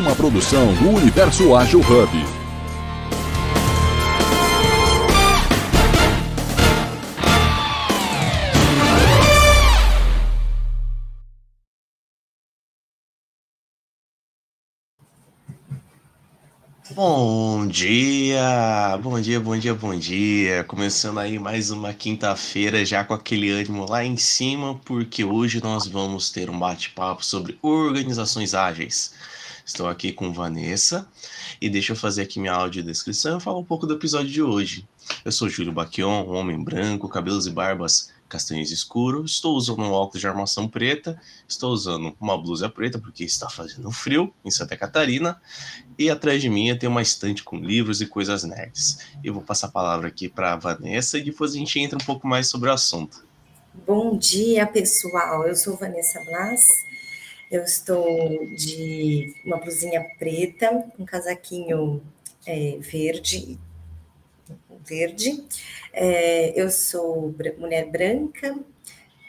Uma produção do Universo Ágil Hub. Bom dia, bom dia, bom dia, bom dia. Começando aí mais uma quinta-feira já com aquele ânimo lá em cima, porque hoje nós vamos ter um bate-papo sobre organizações ágeis. Estou aqui com Vanessa e deixa eu fazer aqui minha audiodescrição e falar um pouco do episódio de hoje. Eu sou Júlio Baquion, um homem branco, cabelos e barbas castanhos escuros. Estou usando um óculos de armação preta. Estou usando uma blusa preta porque está fazendo frio em Santa Catarina. E atrás de mim tem uma estante com livros e coisas nerds. Eu vou passar a palavra aqui para a Vanessa e depois a gente entra um pouco mais sobre o assunto. Bom dia, pessoal. Eu sou Vanessa Blas. Eu estou de uma blusinha preta, um casaquinho é, verde verde. É, eu sou mulher branca,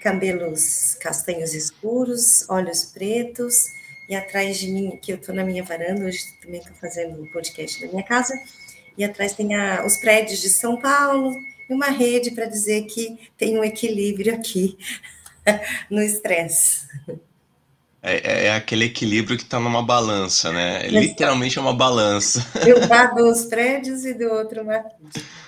cabelos castanhos escuros, olhos pretos, e atrás de mim, que eu estou na minha varanda, hoje também estou fazendo o podcast da minha casa, e atrás tem a, os prédios de São Paulo, e uma rede para dizer que tem um equilíbrio aqui no estresse. É, é, aquele equilíbrio que está numa balança, né? Literalmente é uma balança. De um lado os prédios e do outro uma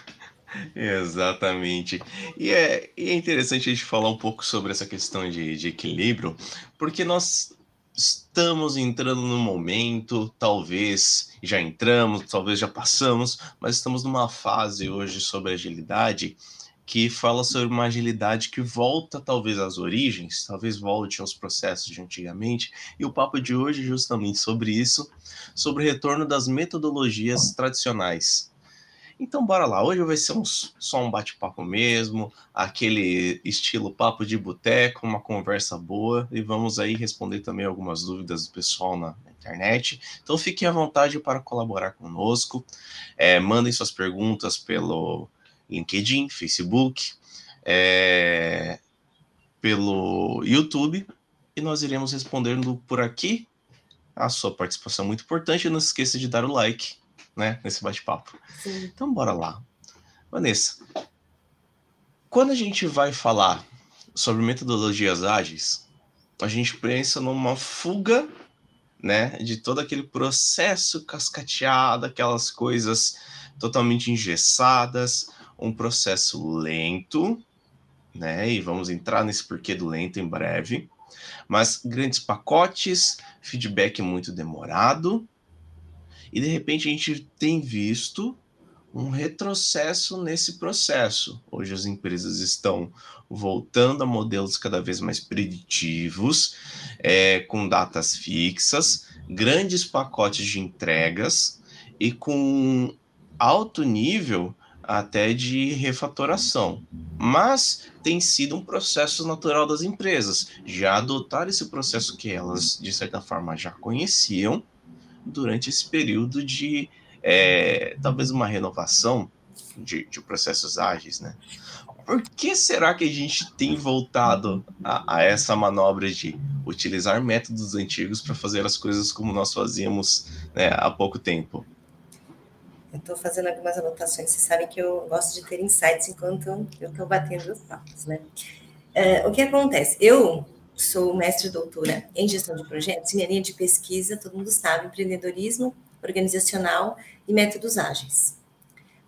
Exatamente. E é, e é interessante a gente falar um pouco sobre essa questão de, de equilíbrio, porque nós estamos entrando num momento, talvez já entramos, talvez já passamos, mas estamos numa fase hoje sobre agilidade que fala sobre uma agilidade que volta talvez às origens, talvez volte aos processos de antigamente, e o papo de hoje justamente sobre isso, sobre o retorno das metodologias tradicionais. Então, bora lá. Hoje vai ser um, só um bate-papo mesmo, aquele estilo papo de boteco, uma conversa boa, e vamos aí responder também algumas dúvidas do pessoal na, na internet. Então, fiquem à vontade para colaborar conosco. É, mandem suas perguntas pelo LinkedIn, Facebook, é, pelo YouTube, e nós iremos respondendo por aqui. A sua participação é muito importante. Não se esqueça de dar o like né, nesse bate-papo. Então, bora lá. Vanessa, quando a gente vai falar sobre metodologias ágeis, a gente pensa numa fuga, né, de todo aquele processo cascateado, aquelas coisas totalmente engessadas, um processo lento, né, e vamos entrar nesse porquê do lento em breve, mas grandes pacotes, feedback muito demorado, e de repente a gente tem visto um retrocesso nesse processo. Hoje as empresas estão voltando a modelos cada vez mais preditivos, é, com datas fixas, grandes pacotes de entregas e com alto nível até de refatoração. Mas tem sido um processo natural das empresas já adotar esse processo que elas, de certa forma, já conheciam durante esse período de é, talvez uma renovação de, de, processos ágeis, né? Por que será que a gente tem voltado a, a essa manobra de utilizar métodos antigos para fazer as coisas como nós fazíamos né, há pouco tempo? Eu estou fazendo algumas anotações. Vocês sabem que eu gosto de ter insights enquanto eu estou batendo os papos, né? Uh, o que acontece? Eu sou mestre doutora em gestão de projetos, minha linha de pesquisa, todo mundo sabe, empreendedorismo organizacional e métodos ágeis.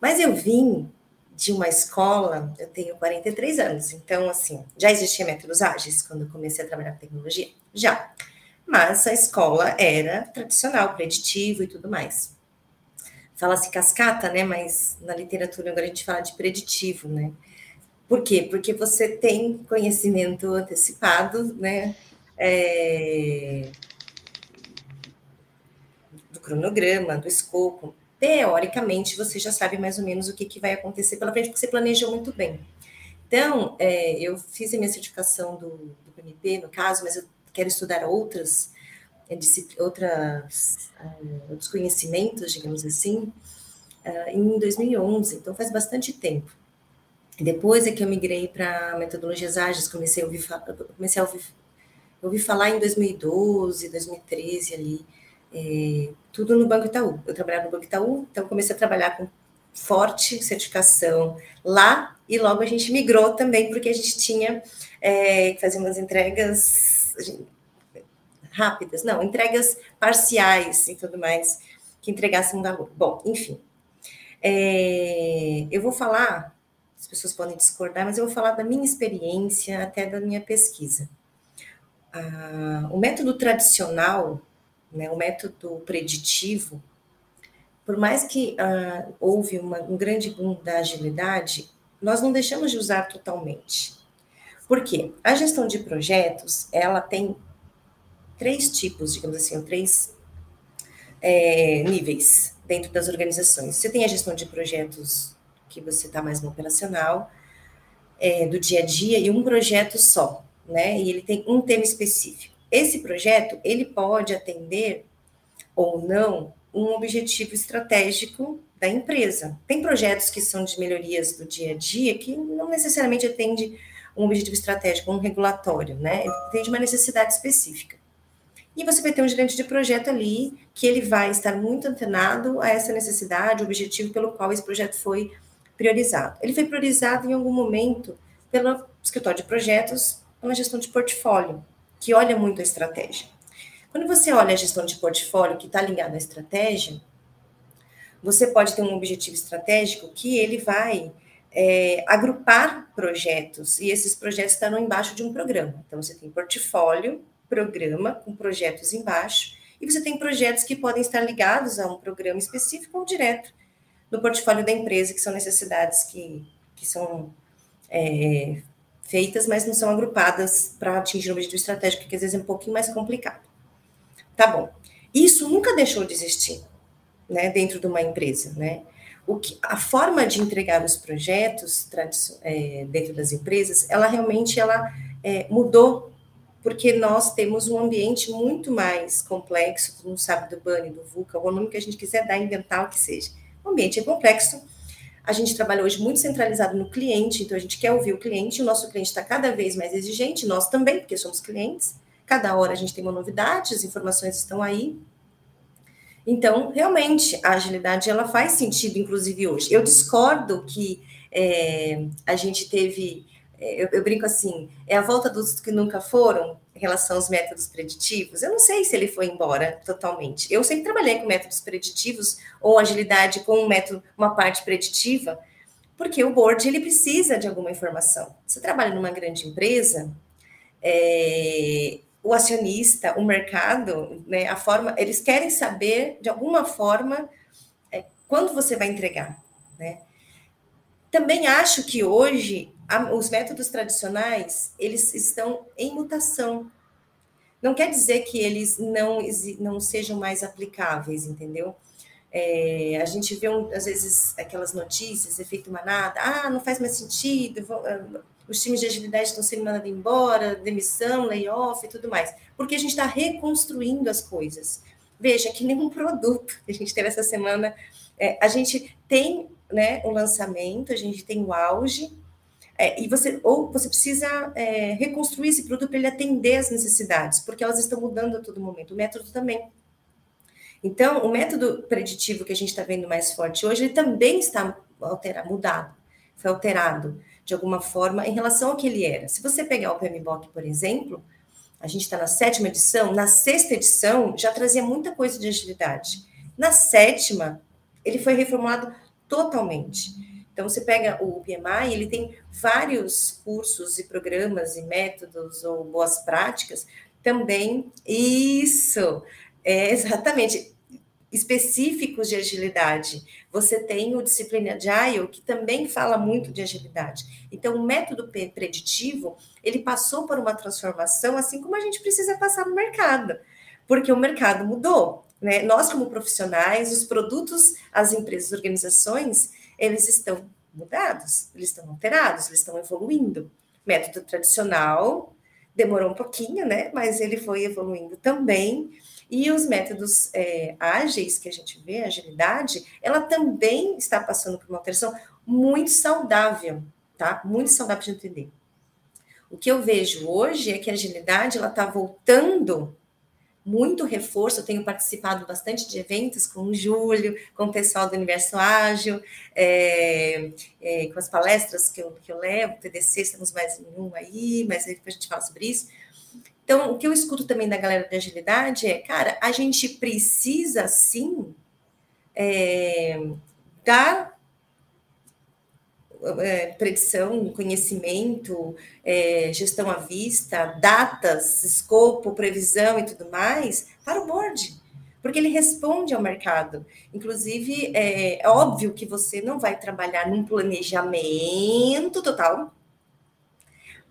Mas eu vim de uma escola, eu tenho 43 anos, então, assim, já existia métodos ágeis quando eu comecei a trabalhar com tecnologia? Já. Mas a escola era tradicional, preditivo e tudo mais. Fala-se cascata, né? Mas na literatura agora a gente fala de preditivo, né? Por quê? Porque você tem conhecimento antecipado, né? É, do cronograma, do escopo. Teoricamente, você já sabe mais ou menos o que, que vai acontecer pela frente, porque você planejou muito bem. Então, é, eu fiz a minha certificação do, do PMP, no caso, mas eu quero estudar outras, outras uh, outros conhecimentos, digamos assim, uh, em 2011, então faz bastante tempo. Depois é que eu migrei para metodologias ágeis, comecei a ouvir, comecei a ouvir, ouvi falar em 2012, 2013 ali, é, tudo no Banco Itaú. Eu trabalhava no Banco Itaú, então comecei a trabalhar com forte certificação lá e logo a gente migrou também, porque a gente tinha é, que fazer umas entregas rápidas, não, entregas parciais e tudo mais, que entregassem valor. Bom, enfim. É, eu vou falar, as pessoas podem discordar, mas eu vou falar da minha experiência, até da minha pesquisa. Ah, o método tradicional, né, o método preditivo, por mais que ah, houve uma, um grande boom da agilidade, nós não deixamos de usar totalmente. Por quê? A gestão de projetos, ela tem três tipos, digamos assim, três é, níveis dentro das organizações. Você tem a gestão de projetos que você está mais no operacional, é, do dia a dia, e um projeto só, né? E ele tem um tema específico. Esse projeto, ele pode atender ou não um objetivo estratégico da empresa. Tem projetos que são de melhorias do dia a dia que não necessariamente atende um objetivo estratégico, um regulatório, né? Atende uma necessidade específica. E você vai ter um gerente de projeto ali que ele vai estar muito antenado a essa necessidade, o objetivo pelo qual esse projeto foi priorizado. Ele foi priorizado em algum momento pelo escritório de projetos, pela gestão de portfólio, que olha muito a estratégia. Quando você olha a gestão de portfólio que está ligada à estratégia, você pode ter um objetivo estratégico que ele vai é, agrupar projetos, e esses projetos estão embaixo de um programa. Então, você tem portfólio, programa, com projetos embaixo, e você tem projetos que podem estar ligados a um programa específico ou direto no portfólio da empresa, que são necessidades que, que são é, feitas, mas não são agrupadas para atingir um objetivo estratégico, que às vezes é um pouquinho mais complicado. Tá bom. Isso nunca deixou de existir, né, dentro de uma empresa, né? O que, a forma de entregar os projetos é, dentro das empresas, ela realmente ela é, mudou, porque nós temos um ambiente muito mais complexo, mundo sabe do BANI, do VUCA, o nome que a gente quiser dar, inventar o que seja. O ambiente é complexo, a gente trabalha hoje muito centralizado no cliente, então a gente quer ouvir o cliente, o nosso cliente está cada vez mais exigente, nós também, porque somos clientes, Cada hora a gente tem uma novidade, as informações estão aí. Então, realmente, a agilidade ela faz sentido, inclusive hoje. Eu discordo que é, a gente teve, eu, eu, brinco assim, é a volta dos que nunca foram em relação aos métodos preditivos. Eu não sei se ele foi embora totalmente. Eu sempre trabalhei com métodos preditivos ou agilidade com um método, uma parte preditiva, porque o board ele precisa de alguma informação. Você trabalha numa grande empresa, é, o acionista, o mercado, né, a forma, eles querem saber de alguma forma é, quando você vai entregar, né? Também acho que hoje a, os métodos tradicionais eles estão em mutação. Não quer dizer que eles não, não sejam mais aplicáveis, entendeu? É, a gente vê, um, às vezes, aquelas notícias, efeito manada, ah, não faz mais sentido, vou, ah, os times de agilidade estão sendo mandados embora, demissão, layoff e tudo mais, porque a gente está reconstruindo as coisas. Veja, que nenhum produto que a gente teve essa semana, é, a gente tem né, o lançamento, a gente tem o auge, é, e você ou você precisa é, reconstruir esse produto para ele atender às necessidades, porque elas estão mudando a todo momento. O método também. Então, o método preditivo que a gente está vendo mais forte hoje, ele também está alterado, mudado, foi alterado de alguma forma, em relação ao que ele era. Se você pegar o PMBOK, por exemplo, a gente está na sétima edição, na sexta edição já trazia muita coisa de agilidade. Na sétima, ele foi reformulado totalmente. Então, você pega o PMI, ele tem vários cursos e programas e métodos ou boas práticas também. Isso, é, exatamente específicos de agilidade. Você tem o disciplina Agile, que também fala muito de agilidade. Então, o método preditivo, ele passou por uma transformação, assim como a gente precisa passar no mercado, porque o mercado mudou. Né? Nós, como profissionais, os produtos, as empresas, as organizações, eles estão mudados, eles estão alterados, eles estão evoluindo. Método tradicional demorou um pouquinho, né? Mas ele foi evoluindo também. E os métodos é, ágeis que a gente vê, a agilidade, ela também está passando por uma alteração muito saudável, tá? Muito saudável de entender. O que eu vejo hoje é que a agilidade ela está voltando muito reforço. Eu tenho participado bastante de eventos com o Júlio, com o pessoal do Universo Ágil, é, é, com as palestras que eu, que eu levo, TDC, estamos mais em um aí, mas depois a gente fala sobre isso. Então, o que eu escuto também da galera de agilidade é, cara, a gente precisa sim é, dar é, predição, conhecimento, é, gestão à vista, datas, escopo, previsão e tudo mais para o board, porque ele responde ao mercado. Inclusive, é, é óbvio que você não vai trabalhar num planejamento total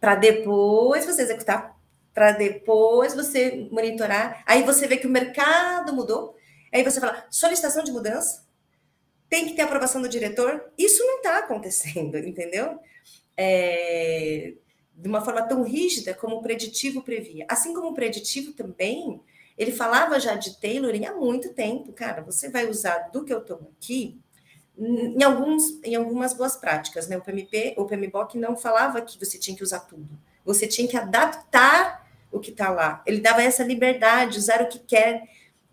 para depois você executar, para depois você monitorar. Aí você vê que o mercado mudou, aí você fala solicitação de mudança tem que ter aprovação do diretor. Isso não está acontecendo, entendeu? É, de uma forma tão rígida como o preditivo previa. Assim como o preditivo também, ele falava já de tailoring há muito tempo. Cara, você vai usar do que eu tomo aqui em, alguns, em algumas boas práticas. Né? O PMP, o PMBOK não falava que você tinha que usar tudo. Você tinha que adaptar o que está lá. Ele dava essa liberdade, usar o que quer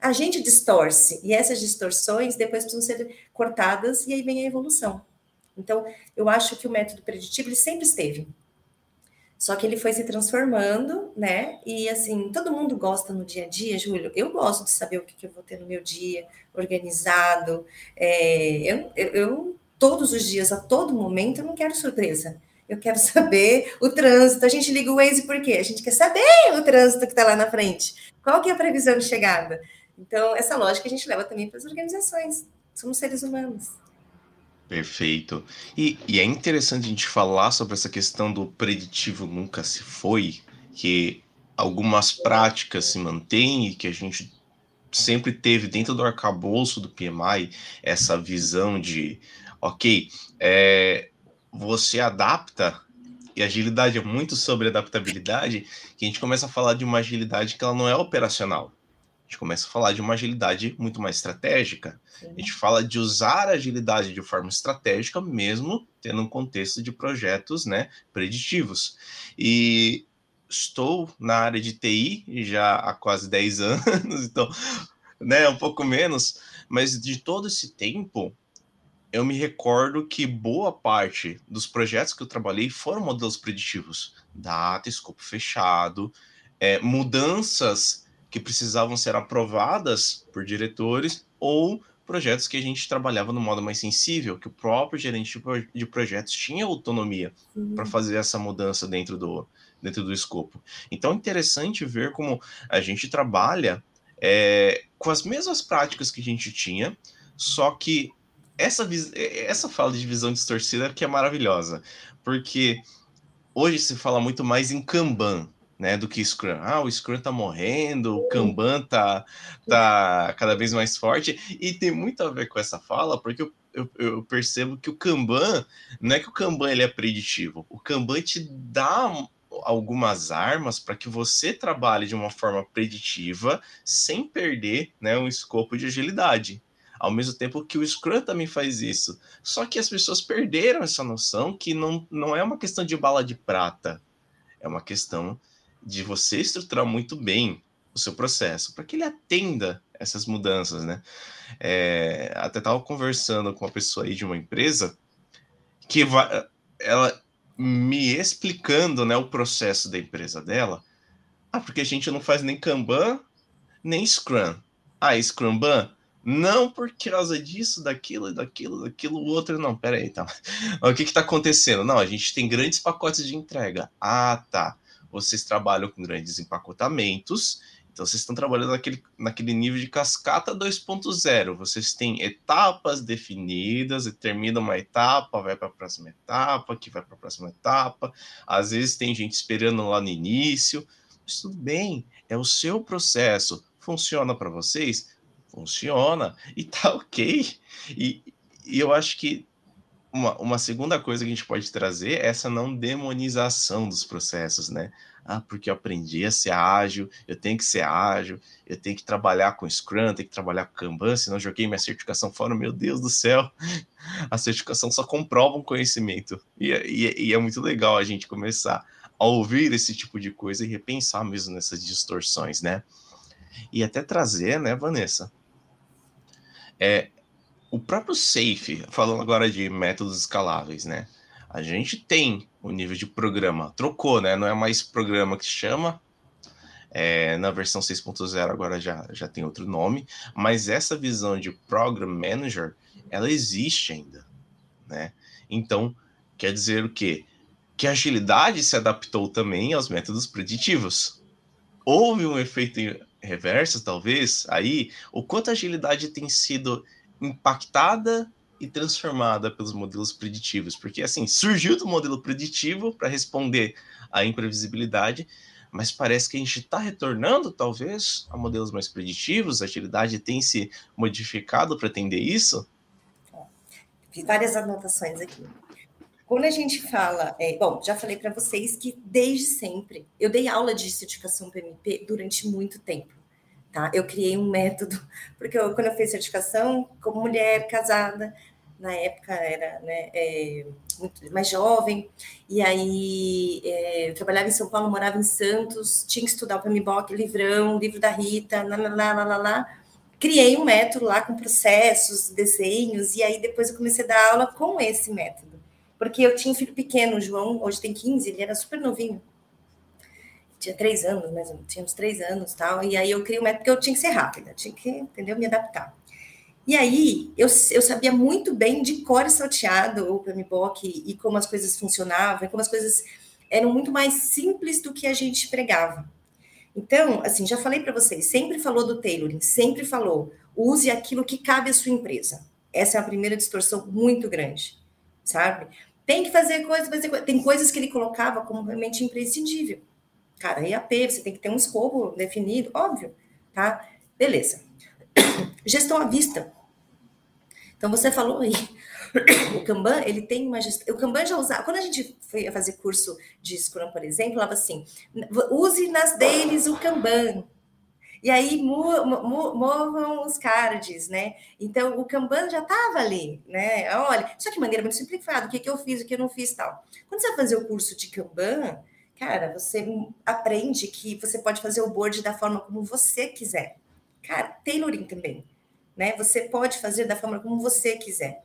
a gente distorce, e essas distorções depois precisam ser cortadas, e aí vem a evolução. Então, eu acho que o método preditivo ele sempre esteve. Só que ele foi se transformando, né? E assim, todo mundo gosta no dia a dia, Júlio. Eu gosto de saber o que, que eu vou ter no meu dia, organizado. É, eu, eu, todos os dias, a todo momento, eu não quero surpresa. Eu quero saber o trânsito. A gente liga o Waze por quê? A gente quer saber o trânsito que está lá na frente. Qual que é a previsão de chegada? Então, essa lógica a gente leva também para as organizações. Somos seres humanos. Perfeito. E, e, é interessante a gente falar sobre essa questão do preditivo nunca se foi, que algumas práticas se mantêm e que a gente sempre teve dentro do arcabouço do PMI essa visão de, ok, é, você adapta, e agilidade é muito sobre adaptabilidade, que a gente começa a falar de uma agilidade que ela não é operacional gente começa a falar de uma agilidade muito mais estratégica. Sim. A gente fala de usar a agilidade de forma estratégica, mesmo tendo um contexto de projetos né, preditivos. E estou na área de TI já há quase 10 anos, então, né, um pouco menos, mas de todo esse tempo, eu me recordo que boa parte dos projetos que eu trabalhei foram modelos preditivos, data, escopo fechado, é, mudanças que precisavam ser aprovadas por diretores ou projetos que a gente trabalhava no modo mais sensível, que o próprio gerente de projetos tinha autonomia uhum. para fazer essa mudança dentro do, dentro do escopo. Então é interessante ver como a gente trabalha é, com as mesmas práticas que a gente tinha, só que essa, essa fala de visão distorcida que é maravilhosa, porque hoje se fala muito mais em Kanban, né, do que Scrum. Ah, o Scrum tá morrendo, o Kanban tá, tá cada vez mais forte, e tem muito a ver com essa fala, porque eu, eu, eu percebo que o Kanban, não é que o Kanban ele é preditivo, o Kanban te dá algumas armas para que você trabalhe de uma forma preditiva, sem perder né, um escopo de agilidade. Ao mesmo tempo que o Scrum também faz isso. Só que as pessoas perderam essa noção que não, não é uma questão de bala de prata, é uma questão de você estruturar muito bem o seu processo para que ele atenda essas mudanças, né? É, até estava conversando com uma pessoa aí de uma empresa que vai, ela me explicando, né, o processo da empresa dela. Ah, porque a gente não faz nem Kanban, nem Scrum. Ah, Scrumban? Não por causa disso, daquilo, daquilo, daquilo, outro. Não, peraí, tá. O que que tá acontecendo? Não, a gente tem grandes pacotes de entrega. Ah, tá vocês trabalham com grandes empacotamentos, então vocês estão trabalhando naquele, naquele nível de cascata 2.0. Vocês têm etapas definidas, termina uma etapa, vai para a próxima etapa, que vai para a próxima etapa. Às vezes tem gente esperando lá no início, mas tudo bem, é o seu processo. Funciona para vocês? Funciona e tá ok. E, e eu acho que uma, uma segunda coisa que a gente pode trazer é essa não demonização dos processos, né? Ah, porque eu aprendi a ser ágil, eu tenho que ser ágil, eu tenho que trabalhar com Scrum, tenho que trabalhar com Kanban, senão joguei minha certificação fora, meu Deus do céu, a certificação só comprova um conhecimento. E, e, e é muito legal a gente começar a ouvir esse tipo de coisa e repensar mesmo nessas distorções, né? E até trazer, né, Vanessa? É, o próprio Safe, falando agora de métodos escaláveis, né? A gente tem o nível de programa, trocou, né? Não é mais programa que chama, é, na versão 6.0 agora já, já tem outro nome, mas essa visão de Program Manager, ela existe ainda, né? Então, quer dizer o quê? Que a agilidade se adaptou também aos métodos preditivos. Houve um efeito reverso, talvez, aí, o quanto a agilidade tem sido impactada e transformada pelos modelos preditivos, porque assim, surgiu do modelo preditivo para responder à imprevisibilidade, mas parece que a gente está retornando, talvez, a modelos mais preditivos, a agilidade tem se modificado para atender isso? Fiz várias anotações aqui. Quando a gente fala, é, bom, já falei para vocês que desde sempre eu dei aula de certificação PMP durante muito tempo, tá? Eu criei um método, porque eu, quando eu fiz certificação, como mulher casada, na época era né, é, muito mais jovem, e aí é, trabalhava em São Paulo, morava em Santos, tinha que estudar o PMBOK, livrão, livro da Rita, lá, lá, lá, lá, lá. Criei um método lá com processos, desenhos, e aí depois eu comecei a dar aula com esse método. Porque eu tinha um filho pequeno, o João, hoje tem 15, ele era super novinho. Tinha três anos, tinha uns três anos tal. E aí eu criei um método porque eu tinha que ser rápida, tinha que, entendeu, me adaptar. E aí, eu, eu sabia muito bem de cor e salteado o PMBOK e como as coisas funcionavam, e como as coisas eram muito mais simples do que a gente pregava. Então, assim, já falei para vocês, sempre falou do tailoring, sempre falou, use aquilo que cabe à sua empresa. Essa é a primeira distorção muito grande, sabe? Tem que fazer coisas, fazer tem coisas que ele colocava como realmente imprescindível. Cara, EAP, você tem que ter um escopo definido, óbvio, tá? Beleza. Gestão à vista. Então, você falou aí, o Kanban, ele tem uma gestão. O Kanban já usava. Quando a gente foi fazer curso de Scrum, por exemplo, falava assim: use nas deles o Kanban. E aí movam os cards, né? Então o Kanban já estava ali, né? Olha, só que maneira muito simplificada, o que, que eu fiz, o que eu não fiz tal. Quando você vai fazer o curso de Kanban, cara, você aprende que você pode fazer o board da forma como você quiser. Cara, tailoring também, né? Você pode fazer da forma como você quiser.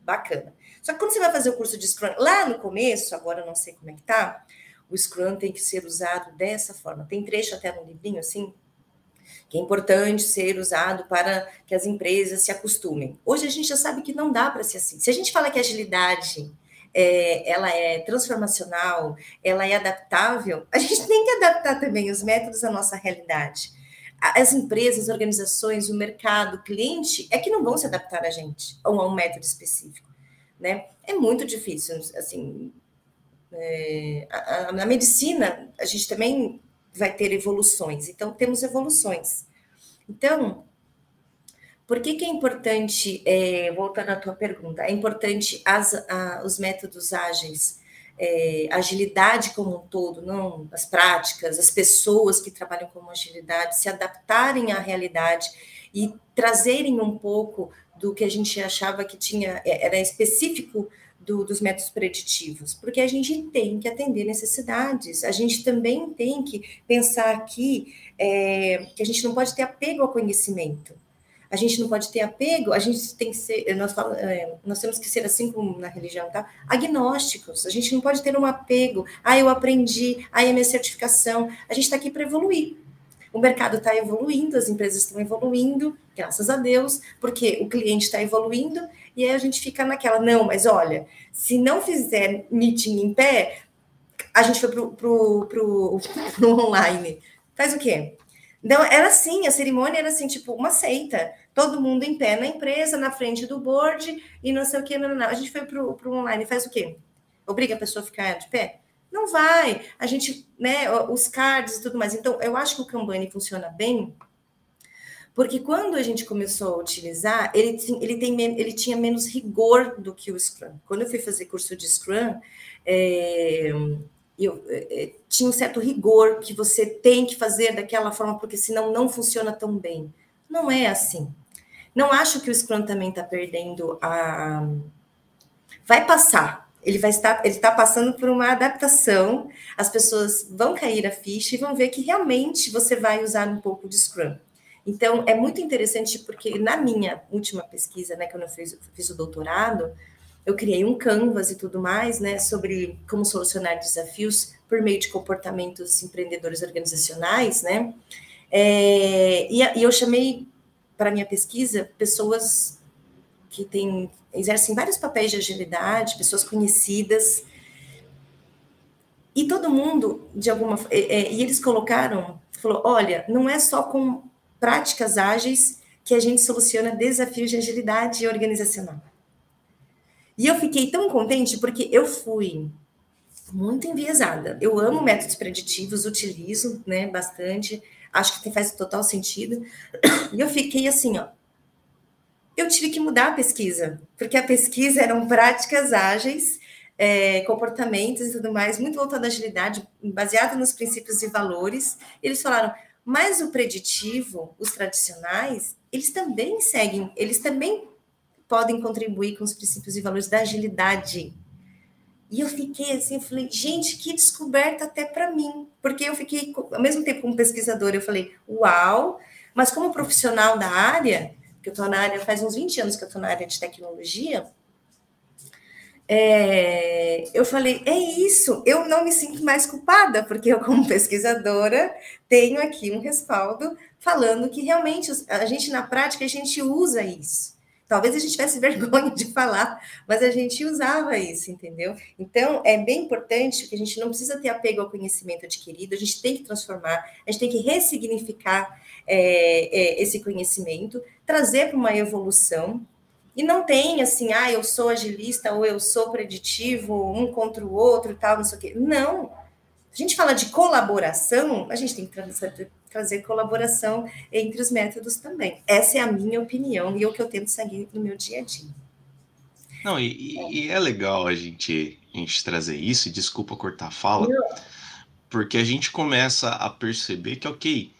Bacana. Só que quando você vai fazer o curso de Scrum, lá no começo, agora eu não sei como é que tá, o Scrum tem que ser usado dessa forma. Tem trecho até no livrinho assim, que é importante ser usado para que as empresas se acostumem. Hoje a gente já sabe que não dá para ser assim. Se a gente fala que a agilidade é, ela é transformacional, ela é adaptável, a gente tem que adaptar também os métodos à nossa realidade as empresas, as organizações, o mercado, o cliente, é que não vão se adaptar a gente ou a um método específico, né? É muito difícil, assim, é, na medicina, a gente também vai ter evoluções, então temos evoluções. Então, por que, que é importante, é, voltando à tua pergunta, é importante as, a, os métodos ágeis é, agilidade como um todo, não as práticas, as pessoas que trabalham com agilidade, se adaptarem à realidade e trazerem um pouco do que a gente achava que tinha é, era específico do, dos métodos preditivos, porque a gente tem que atender necessidades, a gente também tem que pensar aqui é, que a gente não pode ter apego ao conhecimento a gente não pode ter apego, a gente tem que ser, nós, falamos, é, nós temos que ser assim como na religião, tá? Agnósticos, a gente não pode ter um apego, ah, eu aprendi, ah, é minha certificação, a gente está aqui para evoluir. O mercado está evoluindo, as empresas estão evoluindo, graças a Deus, porque o cliente está evoluindo, e aí a gente fica naquela, não, mas olha, se não fizer meeting em pé, a gente foi para o online. Faz o quê? Então, era assim, a cerimônia era assim, tipo, uma seita todo mundo em pé na empresa, na frente do board e não sei o que. Não, não. A gente foi para o online, faz o quê? Obriga a pessoa a ficar de pé? Não vai. A gente, né, os cards e tudo mais. Então, eu acho que o Kanban funciona bem, porque quando a gente começou a utilizar, ele, ele, tem, ele tinha menos rigor do que o Scrum. Quando eu fui fazer curso de Scrum, é, eu, é, tinha um certo rigor que você tem que fazer daquela forma, porque senão não funciona tão bem. Não é assim. Não acho que o Scrum também está perdendo a. Vai passar. Ele vai estar, ele está passando por uma adaptação. As pessoas vão cair a ficha e vão ver que realmente você vai usar um pouco de Scrum. Então, é muito interessante porque na minha última pesquisa, né, que eu fiz, fiz o doutorado, eu criei um canvas e tudo mais, né, sobre como solucionar desafios por meio de comportamentos empreendedores organizacionais, né, é, e, e eu chamei para minha pesquisa pessoas que têm, exercem vários papéis de agilidade, pessoas conhecidas, e todo mundo, de alguma é, é, e eles colocaram, falou, olha, não é só com práticas ágeis que a gente soluciona desafios de agilidade organizacional. E eu fiquei tão contente porque eu fui muito enviesada. Eu amo métodos preditivos, utilizo, né, bastante. Acho que faz total sentido. E eu fiquei assim, ó. Eu tive que mudar a pesquisa, porque a pesquisa eram práticas ágeis é, comportamentos e tudo mais, muito voltado à agilidade, baseado nos princípios e valores. Eles falaram, mas o preditivo, os tradicionais, eles também seguem, eles também podem contribuir com os princípios e valores da agilidade. E eu fiquei assim, falei, gente, que descoberta até para mim, porque eu fiquei, ao mesmo tempo como pesquisadora, eu falei, uau, mas como profissional da área, que eu estou na área, faz uns 20 anos que eu estou na área de tecnologia, é, eu falei, é isso, eu não me sinto mais culpada, porque eu, como pesquisadora, tenho aqui um respaldo falando que realmente a gente, na prática, a gente usa isso. Talvez a gente tivesse vergonha de falar, mas a gente usava isso, entendeu? Então, é bem importante que a gente não precisa ter apego ao conhecimento adquirido, a gente tem que transformar, a gente tem que ressignificar é, é, esse conhecimento, trazer para uma evolução, e não tem assim, ah, eu sou agilista ou eu sou preditivo, um contra o outro tal, não sei o quê. Não. A gente fala de colaboração, a gente tem que trazer, trazer colaboração entre os métodos também. Essa é a minha opinião e é o que eu tento seguir no meu dia a dia. Não, e, e é legal a gente, a gente trazer isso, e desculpa cortar a fala, porque a gente começa a perceber que, ok,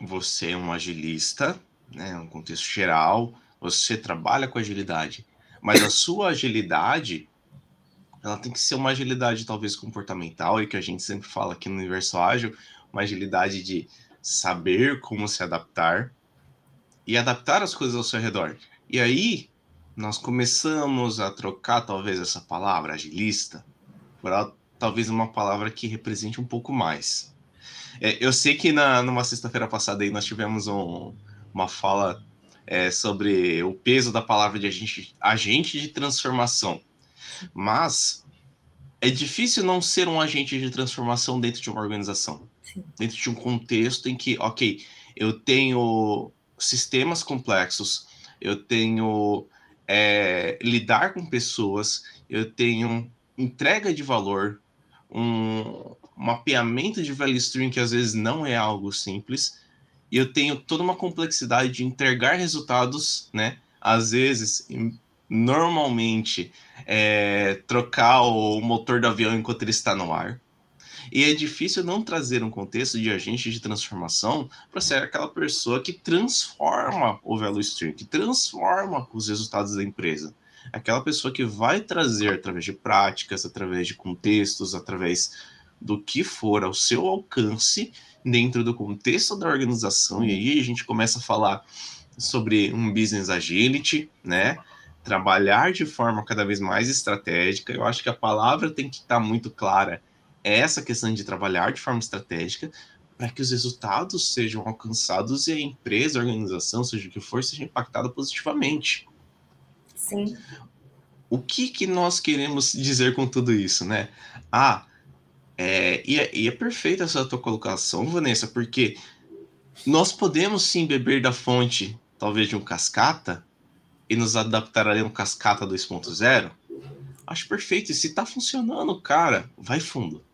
você é um agilista, né, um contexto geral, você trabalha com agilidade, mas a sua agilidade ela tem que ser uma agilidade talvez comportamental e que a gente sempre fala aqui no universo ágil, uma agilidade de saber como se adaptar e adaptar as coisas ao seu redor. E aí nós começamos a trocar talvez essa palavra agilista por talvez uma palavra que represente um pouco mais. É, eu sei que na numa sexta-feira passada aí nós tivemos um, uma fala é, sobre o peso da palavra de agente, agente de transformação. Mas é difícil não ser um agente de transformação dentro de uma organização, Sim. dentro de um contexto em que, ok, eu tenho sistemas complexos, eu tenho é, lidar com pessoas, eu tenho entrega de valor, um mapeamento de value stream que às vezes não é algo simples, e eu tenho toda uma complexidade de entregar resultados, né? Às vezes, normalmente, é, trocar o motor do avião enquanto ele está no ar. E é difícil não trazer um contexto de agente de transformação para ser aquela pessoa que transforma o value stream, que transforma os resultados da empresa. Aquela pessoa que vai trazer através de práticas, através de contextos, através do que for ao seu alcance, dentro do contexto da organização, e aí a gente começa a falar sobre um business agility, né? Trabalhar de forma cada vez mais estratégica. Eu acho que a palavra tem que estar muito clara. É essa questão de trabalhar de forma estratégica para que os resultados sejam alcançados e a empresa, a organização, seja o que for, seja impactada positivamente. Sim. O que, que nós queremos dizer com tudo isso, né? Ah, é, e, é, e é perfeita essa tua colocação, Vanessa, porque nós podemos sim beber da fonte, talvez de um cascata, e nos adaptar ali no cascata 2.0. Acho perfeito. E se tá funcionando, cara, vai fundo,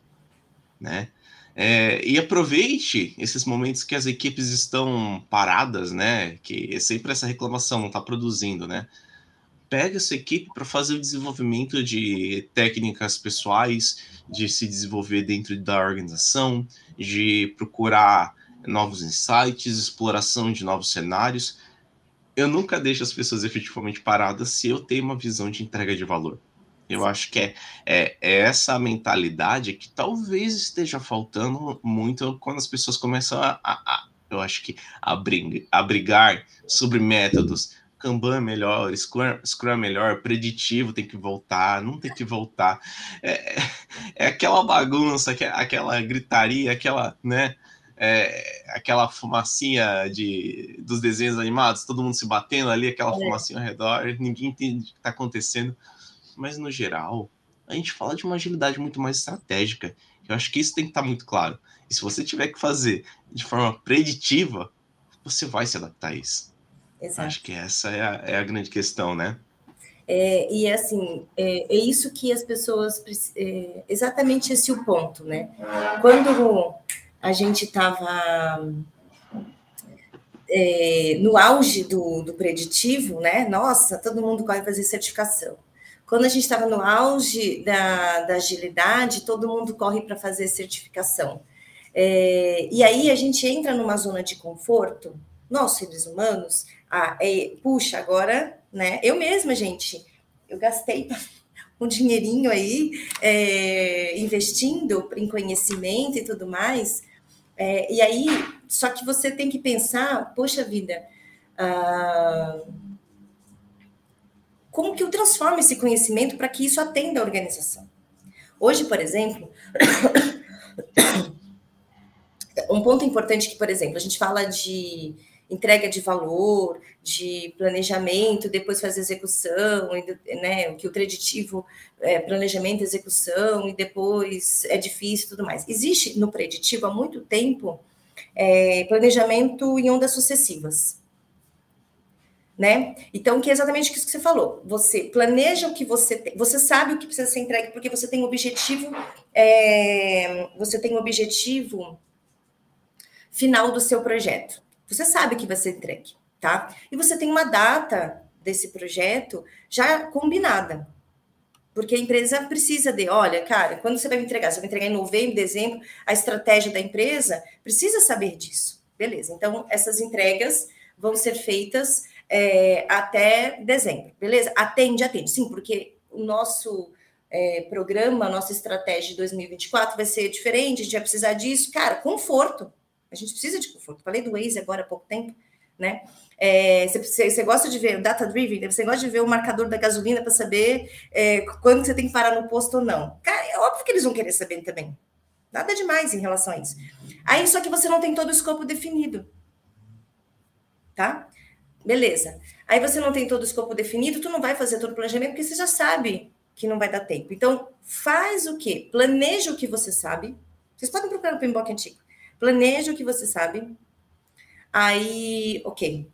né? É, e aproveite esses momentos que as equipes estão paradas, né? Que é sempre essa reclamação, não está produzindo, né? pega essa equipe para fazer o desenvolvimento de técnicas pessoais, de se desenvolver dentro da organização, de procurar novos insights, exploração de novos cenários. Eu nunca deixo as pessoas efetivamente paradas se eu tenho uma visão de entrega de valor. Eu acho que é, é, é essa mentalidade que talvez esteja faltando muito quando as pessoas começam a, a, eu acho que abrigar sobre métodos. Kanban é melhor, Scrum, Scrum é melhor, preditivo tem que voltar, não tem que voltar. É, é aquela bagunça, aquela gritaria, aquela, né? É, aquela fumacinha de, dos desenhos animados, todo mundo se batendo ali, aquela é. fumacinha ao redor, ninguém entende o que está acontecendo. Mas no geral, a gente fala de uma agilidade muito mais estratégica. Eu acho que isso tem que estar tá muito claro. E se você tiver que fazer de forma preditiva, você vai se adaptar a isso. Exato. Acho que essa é a, é a grande questão, né? É, e assim, é, é, isso que as pessoas. É, exatamente esse o ponto, né? Quando a gente estava é, no auge do, do preditivo, né? Nossa, todo mundo corre fazer certificação. Quando a gente estava no auge da, da agilidade, todo mundo corre para fazer certificação. É, e aí a gente entra numa zona de conforto, nós seres humanos, ah, é, puxa, agora, né? Eu mesma, gente, eu gastei um dinheirinho aí é, investindo em conhecimento e tudo mais. É, e aí, só que você tem que pensar, poxa vida, ah, como que eu transformo esse conhecimento para que isso atenda a organização? Hoje, por exemplo, um ponto importante que, por exemplo, a gente fala de entrega de valor, de planejamento, depois faz execução, né, que o preditivo é planejamento, execução, e depois é difícil e tudo mais. Existe no preditivo há muito tempo é, planejamento em ondas sucessivas. Né? Então, que é exatamente isso que você falou. Você planeja o que você tem, você sabe o que precisa ser entregue, porque você tem um objetivo, é, você tem um objetivo final do seu projeto. Você sabe que vai ser entregue, tá? E você tem uma data desse projeto já combinada. Porque a empresa precisa de, olha, cara, quando você vai me entregar? Você vai entregar em novembro, dezembro, a estratégia da empresa precisa saber disso. Beleza. Então, essas entregas vão ser feitas é, até dezembro, beleza? Atende, atende. Sim, porque o nosso é, programa, a nossa estratégia de 2024 vai ser diferente, a gente vai precisar disso. Cara, conforto. A gente precisa de conforto. Falei do Waze agora há pouco tempo, né? É, você, gosta de ver o data driven, você gosta de ver o marcador da gasolina para saber é, quando você tem que parar no posto ou não. Cara, é óbvio que eles vão querer saber também. Nada demais em relação a isso. Aí, só que você não tem todo o escopo definido. Tá? Beleza. Aí você não tem todo o escopo definido, tu não vai fazer todo o planejamento, porque você já sabe que não vai dar tempo. Então, faz o quê? Planeja o que você sabe. Vocês podem procurar no Pimbock antigo. Planeja o que você sabe. Aí, ok.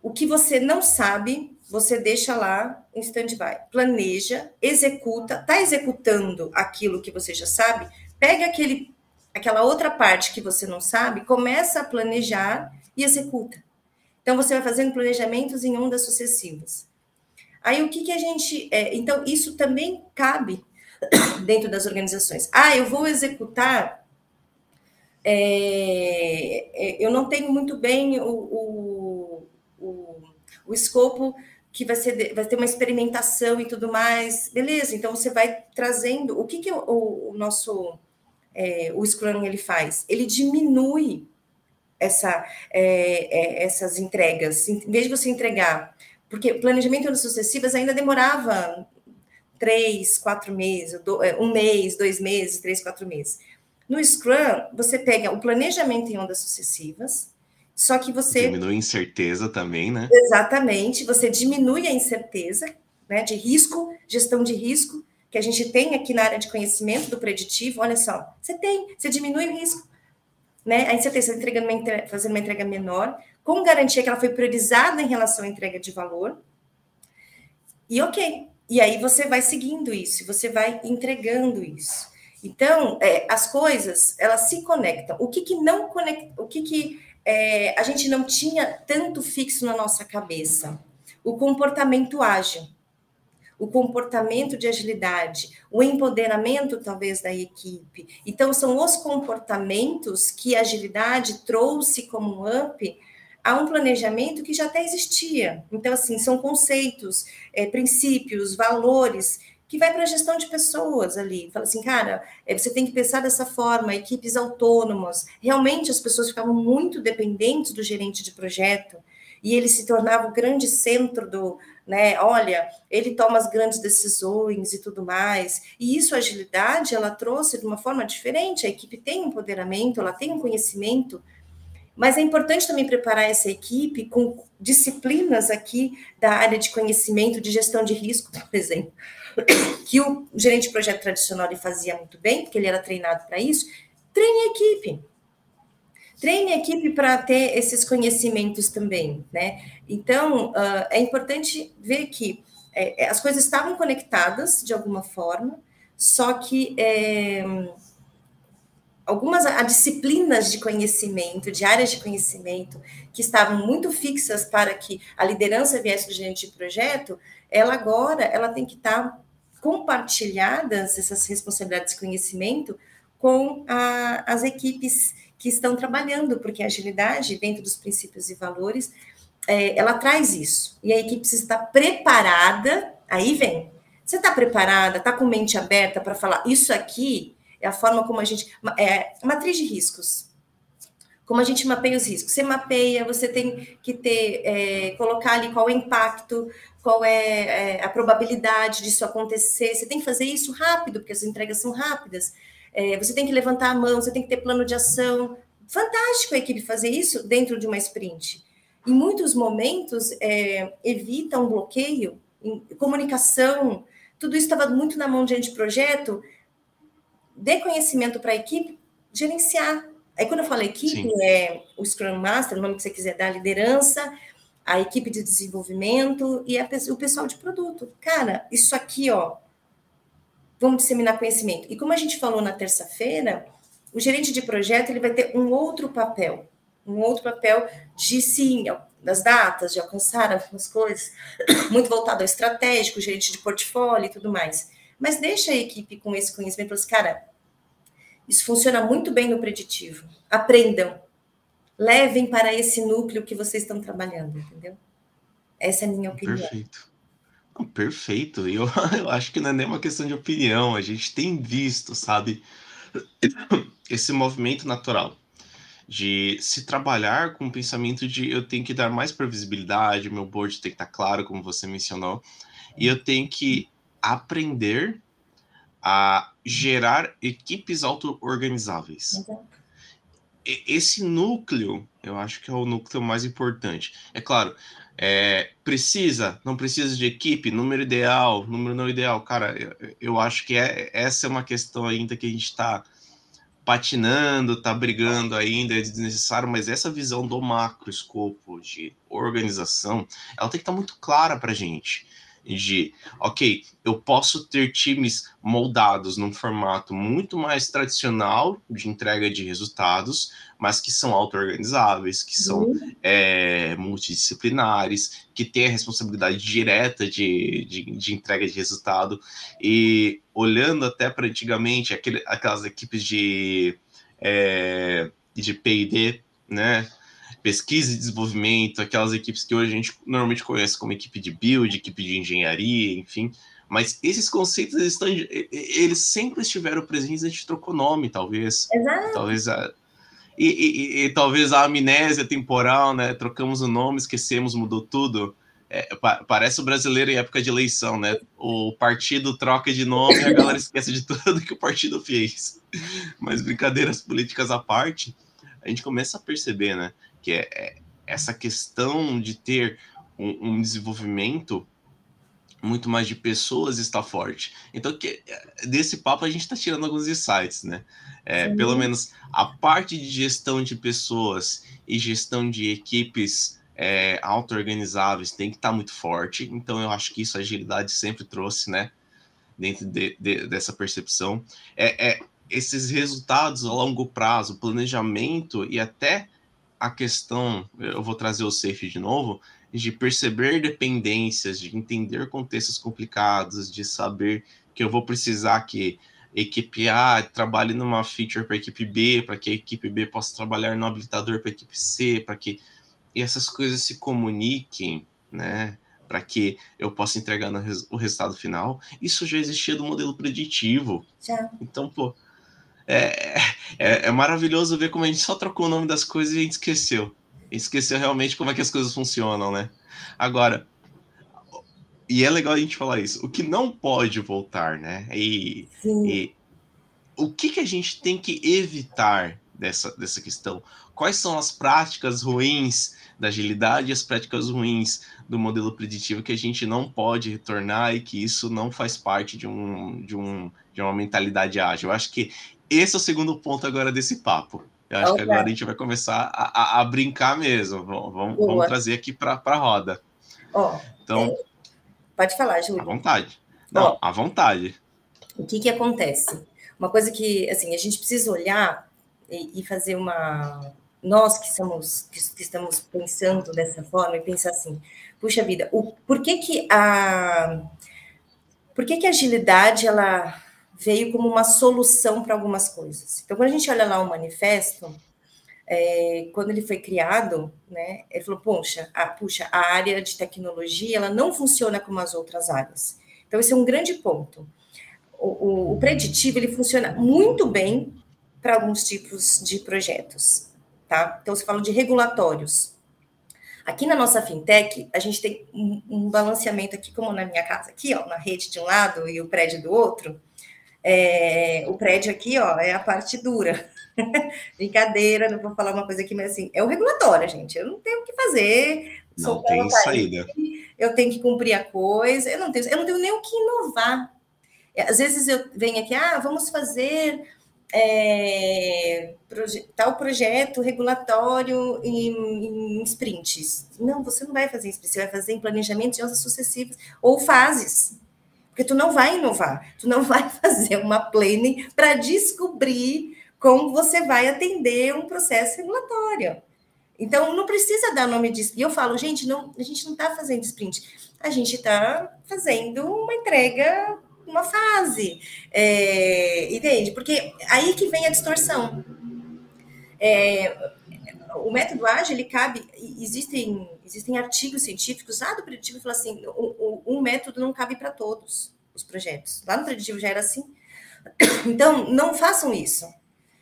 O que você não sabe, você deixa lá em stand-by. Planeja, executa, está executando aquilo que você já sabe, pega aquele, aquela outra parte que você não sabe, começa a planejar e executa. Então, você vai fazendo planejamentos em ondas sucessivas. Aí, o que, que a gente. É, então, isso também cabe dentro das organizações. Ah, eu vou executar é, é, eu não tenho muito bem o, o, o, o, escopo que vai, ser, vai ter uma experimentação e tudo mais. Beleza, então você vai trazendo. O que, que o, o nosso é, o Scrum ele faz? Ele diminui essa, é, é, essas entregas. Em vez de você entregar, porque planejamento de sucessivas ainda demorava três, quatro meses, é, um mês, dois meses, três, quatro meses. No Scrum, você pega o planejamento em ondas sucessivas, só que você. Diminui a incerteza também, né? Exatamente, você diminui a incerteza, né, de risco, gestão de risco, que a gente tem aqui na área de conhecimento do preditivo. Olha só, você tem, você diminui o risco, né? A incerteza, entregando uma entrega, fazendo uma entrega menor, com garantia que ela foi priorizada em relação à entrega de valor. E ok. E aí você vai seguindo isso, você vai entregando isso. Então, é, as coisas, elas se conectam. O que, que não conecta, o que, que é, a gente não tinha tanto fixo na nossa cabeça? O comportamento ágil, o comportamento de agilidade, o empoderamento, talvez, da equipe. Então, são os comportamentos que a agilidade trouxe como um up a um planejamento que já até existia. Então, assim, são conceitos, é, princípios, valores que vai para a gestão de pessoas ali. Fala assim, cara, é, você tem que pensar dessa forma, equipes autônomas. Realmente as pessoas ficavam muito dependentes do gerente de projeto e ele se tornava o grande centro do, né? Olha, ele toma as grandes decisões e tudo mais. E isso a agilidade ela trouxe de uma forma diferente. A equipe tem empoderamento, ela tem um conhecimento mas é importante também preparar essa equipe com disciplinas aqui da área de conhecimento de gestão de risco, por exemplo, que o gerente de projeto tradicional ele fazia muito bem, porque ele era treinado para isso. Treine a equipe. Treine a equipe para ter esses conhecimentos também, né? Então, uh, é importante ver que é, as coisas estavam conectadas de alguma forma, só que é, algumas disciplinas de conhecimento, de áreas de conhecimento, que estavam muito fixas para que a liderança viesse do gerente de projeto, ela agora ela tem que estar compartilhadas, essas responsabilidades de conhecimento, com a, as equipes que estão trabalhando, porque a agilidade, dentro dos princípios e valores, é, ela traz isso. E a equipe precisa estar preparada, aí vem. Você está preparada, está com mente aberta para falar, isso aqui é a forma como a gente. É, matriz de riscos. Como a gente mapeia os riscos. Você mapeia, você tem que ter, é, colocar ali qual é o impacto, qual é, é, a probabilidade disso acontecer. Você tem que fazer isso rápido, porque as entregas são rápidas. É, você tem que levantar a mão, você tem que ter plano de ação. Fantástico a equipe fazer isso dentro de uma sprint. Em muitos momentos, é, evita um bloqueio, comunicação, tudo isso estava muito na mão de gente de projeto, dê conhecimento para a equipe gerenciar. Aí, quando eu falo equipe, Sim. é o Scrum Master, o nome que você quiser dar, liderança, a equipe de desenvolvimento e a, o pessoal de produto. Cara, isso aqui, ó, vamos disseminar conhecimento. E como a gente falou na terça-feira, o gerente de projeto ele vai ter um outro papel, um outro papel de sim, das datas, de alcançar algumas coisas, muito voltado ao estratégico, gerente de portfólio e tudo mais. Mas deixa a equipe com esse conhecimento, assim, cara, isso funciona muito bem no preditivo. Aprendam. Levem para esse núcleo que vocês estão trabalhando, entendeu? Essa é a minha opinião. Perfeito. Perfeito. Eu, eu acho que não é nem uma questão de opinião. A gente tem visto, sabe, esse movimento natural de se trabalhar com o pensamento de eu tenho que dar mais previsibilidade, meu board tem que estar claro, como você mencionou, e eu tenho que aprender a gerar equipes auto-organizáveis. Esse núcleo, eu acho que é o núcleo mais importante. É claro, é, precisa, não precisa de equipe, número ideal, número não ideal. Cara, eu, eu acho que é, essa é uma questão ainda que a gente está patinando, está brigando ainda, é desnecessário, mas essa visão do macro escopo de organização, ela tem que estar tá muito clara para gente de, ok, eu posso ter times moldados num formato muito mais tradicional de entrega de resultados, mas que são auto-organizáveis, que são uhum. é, multidisciplinares, que têm a responsabilidade direta de, de, de entrega de resultado. E olhando até para antigamente, aquele, aquelas equipes de, é, de PD, né? Pesquisa e desenvolvimento, aquelas equipes que hoje a gente normalmente conhece como equipe de build, equipe de engenharia, enfim. Mas esses conceitos eles, estão, eles sempre estiveram presentes, a gente trocou nome, talvez. Exato. Talvez a, e, e, e, talvez a amnésia temporal, né? Trocamos o nome, esquecemos, mudou tudo. É, pa, parece o brasileiro em época de eleição, né? O partido troca de nome e a galera esquece de tudo que o partido fez. Mas brincadeiras políticas à parte, a gente começa a perceber, né? Que é, é essa questão de ter um, um, desenvolvimento muito mais de pessoas está forte. Então, que, desse papo a gente está tirando alguns insights, né? É, pelo menos a parte de gestão de pessoas e gestão de equipes é, auto-organizáveis tem que estar tá muito forte. Então, eu acho que isso a agilidade sempre trouxe, né? Dentro de, de, dessa percepção. É, é, esses resultados a longo prazo, planejamento e até a questão, eu vou trazer o safe de novo, de perceber dependências, de entender contextos complicados, de saber que eu vou precisar que equipe A trabalhe numa feature para a equipe B, para que a equipe B possa trabalhar no habilitador para a equipe C, para que e essas coisas se comuniquem, né? para que eu possa entregar res, o resultado final. Isso já existia do modelo preditivo. Já. Então, pô, é, é, é, maravilhoso ver como a gente só trocou o nome das coisas e a gente esqueceu. Esqueceu realmente como é que as coisas funcionam, né? Agora, e é legal a gente falar isso, o que não pode voltar, né? E, e o que, que a gente tem que evitar dessa, dessa questão? Quais são as práticas ruins da agilidade e as práticas ruins do modelo preditivo que a gente não pode retornar e que isso não faz parte de, um, de, um, de uma mentalidade ágil? Eu acho que esse é o segundo ponto agora desse papo. Eu acho okay. que agora a gente vai começar a, a, a brincar mesmo. Vamos, vamos trazer aqui para a roda. Oh, então, é... pode falar, Júlio. À vontade. Não, oh, à vontade. O que, que acontece? Uma coisa que assim a gente precisa olhar e, e fazer uma. Nós que, somos, que estamos pensando dessa forma e pensar assim, puxa vida, o, por que, que a. Por que, que a agilidade ela veio como uma solução para algumas coisas. Então, quando a gente olha lá o manifesto, é, quando ele foi criado, né, ele falou, puxa, a, puxa, a área de tecnologia ela não funciona como as outras áreas. Então, esse é um grande ponto. O, o, o preditivo ele funciona muito bem para alguns tipos de projetos, tá? Então, você fala de regulatórios. Aqui na nossa fintech, a gente tem um, um balanceamento aqui, como na minha casa, aqui, ó, na rede de um lado e o prédio do outro. É, o prédio aqui, ó, é a parte dura. Brincadeira, não vou falar uma coisa aqui, mas assim, é o regulatório, gente. Eu não tenho o que fazer. Não tem saída. Eu tenho que cumprir a coisa. Eu não tenho, eu não tenho nem o que inovar. É, às vezes eu venho aqui, ah, vamos fazer é, proje tal projeto regulatório em, em, sprints. Não, você não vai fazer em sprints, você vai fazer em planejamento de anos sucessivos ou fases. Porque tu não vai inovar, tu não vai fazer uma planning para descobrir como você vai atender um processo regulatório. Então, não precisa dar nome de E eu falo, gente, não, a gente não está fazendo sprint, a gente está fazendo uma entrega, uma fase. É, entende? Porque aí que vem a distorção. É, o método ágil, ele cabe, existem, existem artigos científicos lá do preditivo que falam assim, um método não cabe para todos os projetos. Lá no preditivo já era assim. Então, não façam isso.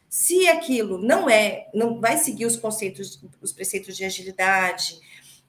Se aquilo não é, não vai seguir os conceitos, os preceitos de agilidade,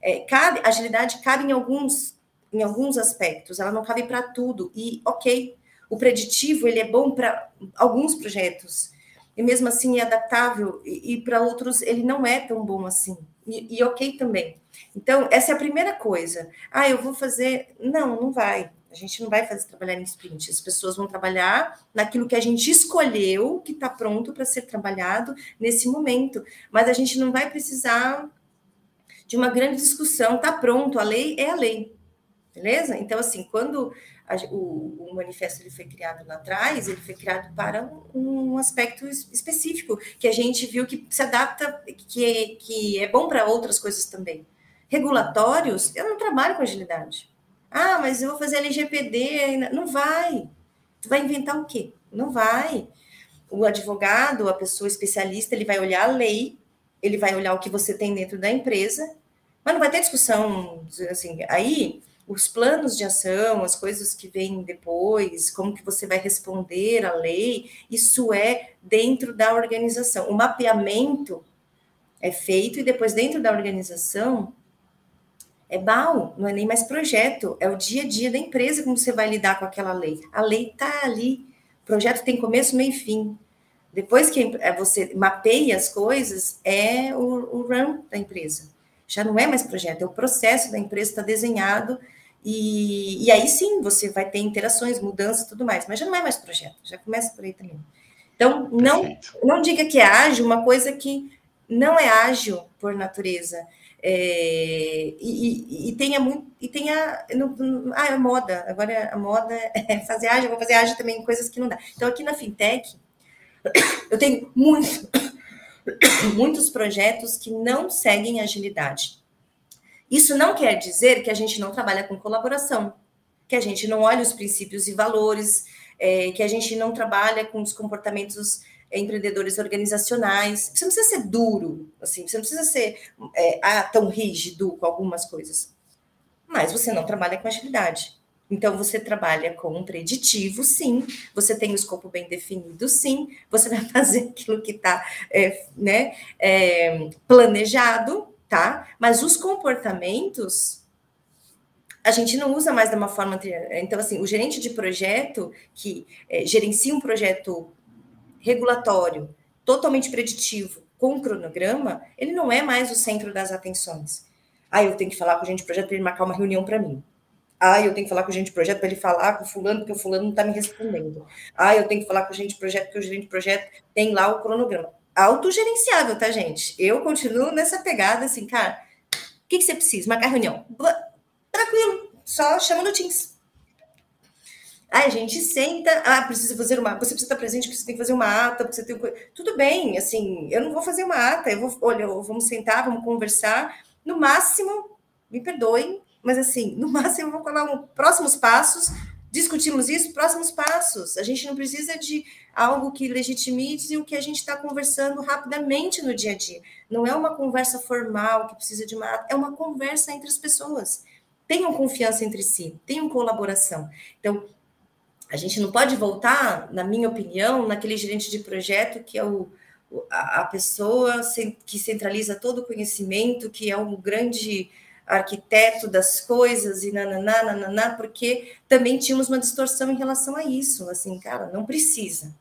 é, cabe, agilidade cabe em alguns, em alguns aspectos, ela não cabe para tudo. E ok, o preditivo ele é bom para alguns projetos, e mesmo assim é adaptável, e, e para outros ele não é tão bom assim. E, e, ok também. Então, essa é a primeira coisa. Ah, eu vou fazer. Não, não vai. A gente não vai fazer trabalhar em sprint. As pessoas vão trabalhar naquilo que a gente escolheu, que está pronto para ser trabalhado nesse momento. Mas a gente não vai precisar de uma grande discussão. Está pronto, a lei é a lei. Beleza? Então, assim, quando a, o, o, manifesto ele foi criado lá atrás, ele foi criado para um, um, aspecto específico, que a gente viu que se adapta, que que é bom para outras coisas também. Regulatórios, eu não trabalho com agilidade. Ah, mas eu vou fazer LGPD. Não vai. Tu vai inventar o quê? Não vai. O advogado, a pessoa especialista, ele vai olhar a lei, ele vai olhar o que você tem dentro da empresa, mas não vai ter discussão assim. Aí os planos de ação, as coisas que vêm depois, como que você vai responder à lei, isso é dentro da organização. O mapeamento é feito e depois dentro da organização é BAL, não é nem mais projeto, é o dia a dia da empresa como você vai lidar com aquela lei. A lei está ali, o projeto tem começo, meio e fim. Depois que é, você mapeia as coisas, é o, o run da empresa. Já não é mais projeto, é o processo da empresa está desenhado e, e aí sim você vai ter interações, mudanças tudo mais, mas já não é mais projeto, já começa por aí também. Então, não, não diga que é ágil uma coisa que não é ágil por natureza. É, e, e, tenha muito e tenha no, ah, é moda, agora a moda é fazer ágil, vou fazer ágil também coisas que não dá. Então, aqui na fintech, eu tenho muito, muitos projetos que não seguem agilidade. Isso não quer dizer que a gente não trabalha com colaboração, que a gente não olha os princípios e valores, é, que a gente não trabalha com os comportamentos empreendedores organizacionais. Você não precisa ser duro, assim, você não precisa ser é, ah, tão rígido com algumas coisas. mas você não trabalha com agilidade. Então, você trabalha com um preditivo, sim, você tem o escopo bem definido, sim, você vai fazer aquilo que está é, né, é, planejado, tá? Mas os comportamentos a gente não usa mais de uma forma. Então, assim, o gerente de projeto que é, gerencia um projeto regulatório, totalmente preditivo, com cronograma, ele não é mais o centro das atenções. Ah, eu tenho que falar com o gerente de projeto para ele marcar uma reunião para mim. Ah, eu tenho que falar com o gerente de projeto para ele falar com o fulano, porque o fulano não está me respondendo. Ah, eu tenho que falar com o gerente de projeto, porque o gerente de projeto tem lá o cronograma. Autogerenciável, tá, gente? Eu continuo nessa pegada, assim, cara, o que, que você precisa? Marcar reunião. Tranquilo, só chama no Teams. Aí a gente senta, ah, precisa fazer uma, você precisa estar presente, porque você tem que fazer uma ata, porque você tem tudo bem, assim, eu não vou fazer uma ata, eu vou, olha, vamos sentar, vamos conversar, no máximo, me perdoem, mas assim, no máximo eu vou falar um, próximos passos, discutimos isso, próximos passos. A gente não precisa de algo que legitimize o que a gente está conversando rapidamente no dia a dia. Não é uma conversa formal que precisa de uma, é uma conversa entre as pessoas. Tenham confiança entre si, tenham colaboração. Então, a gente não pode voltar, na minha opinião, naquele gerente de projeto que é o, a pessoa que centraliza todo o conhecimento, que é um grande arquiteto das coisas e nananá, nananá, porque também tínhamos uma distorção em relação a isso, assim, cara, não precisa.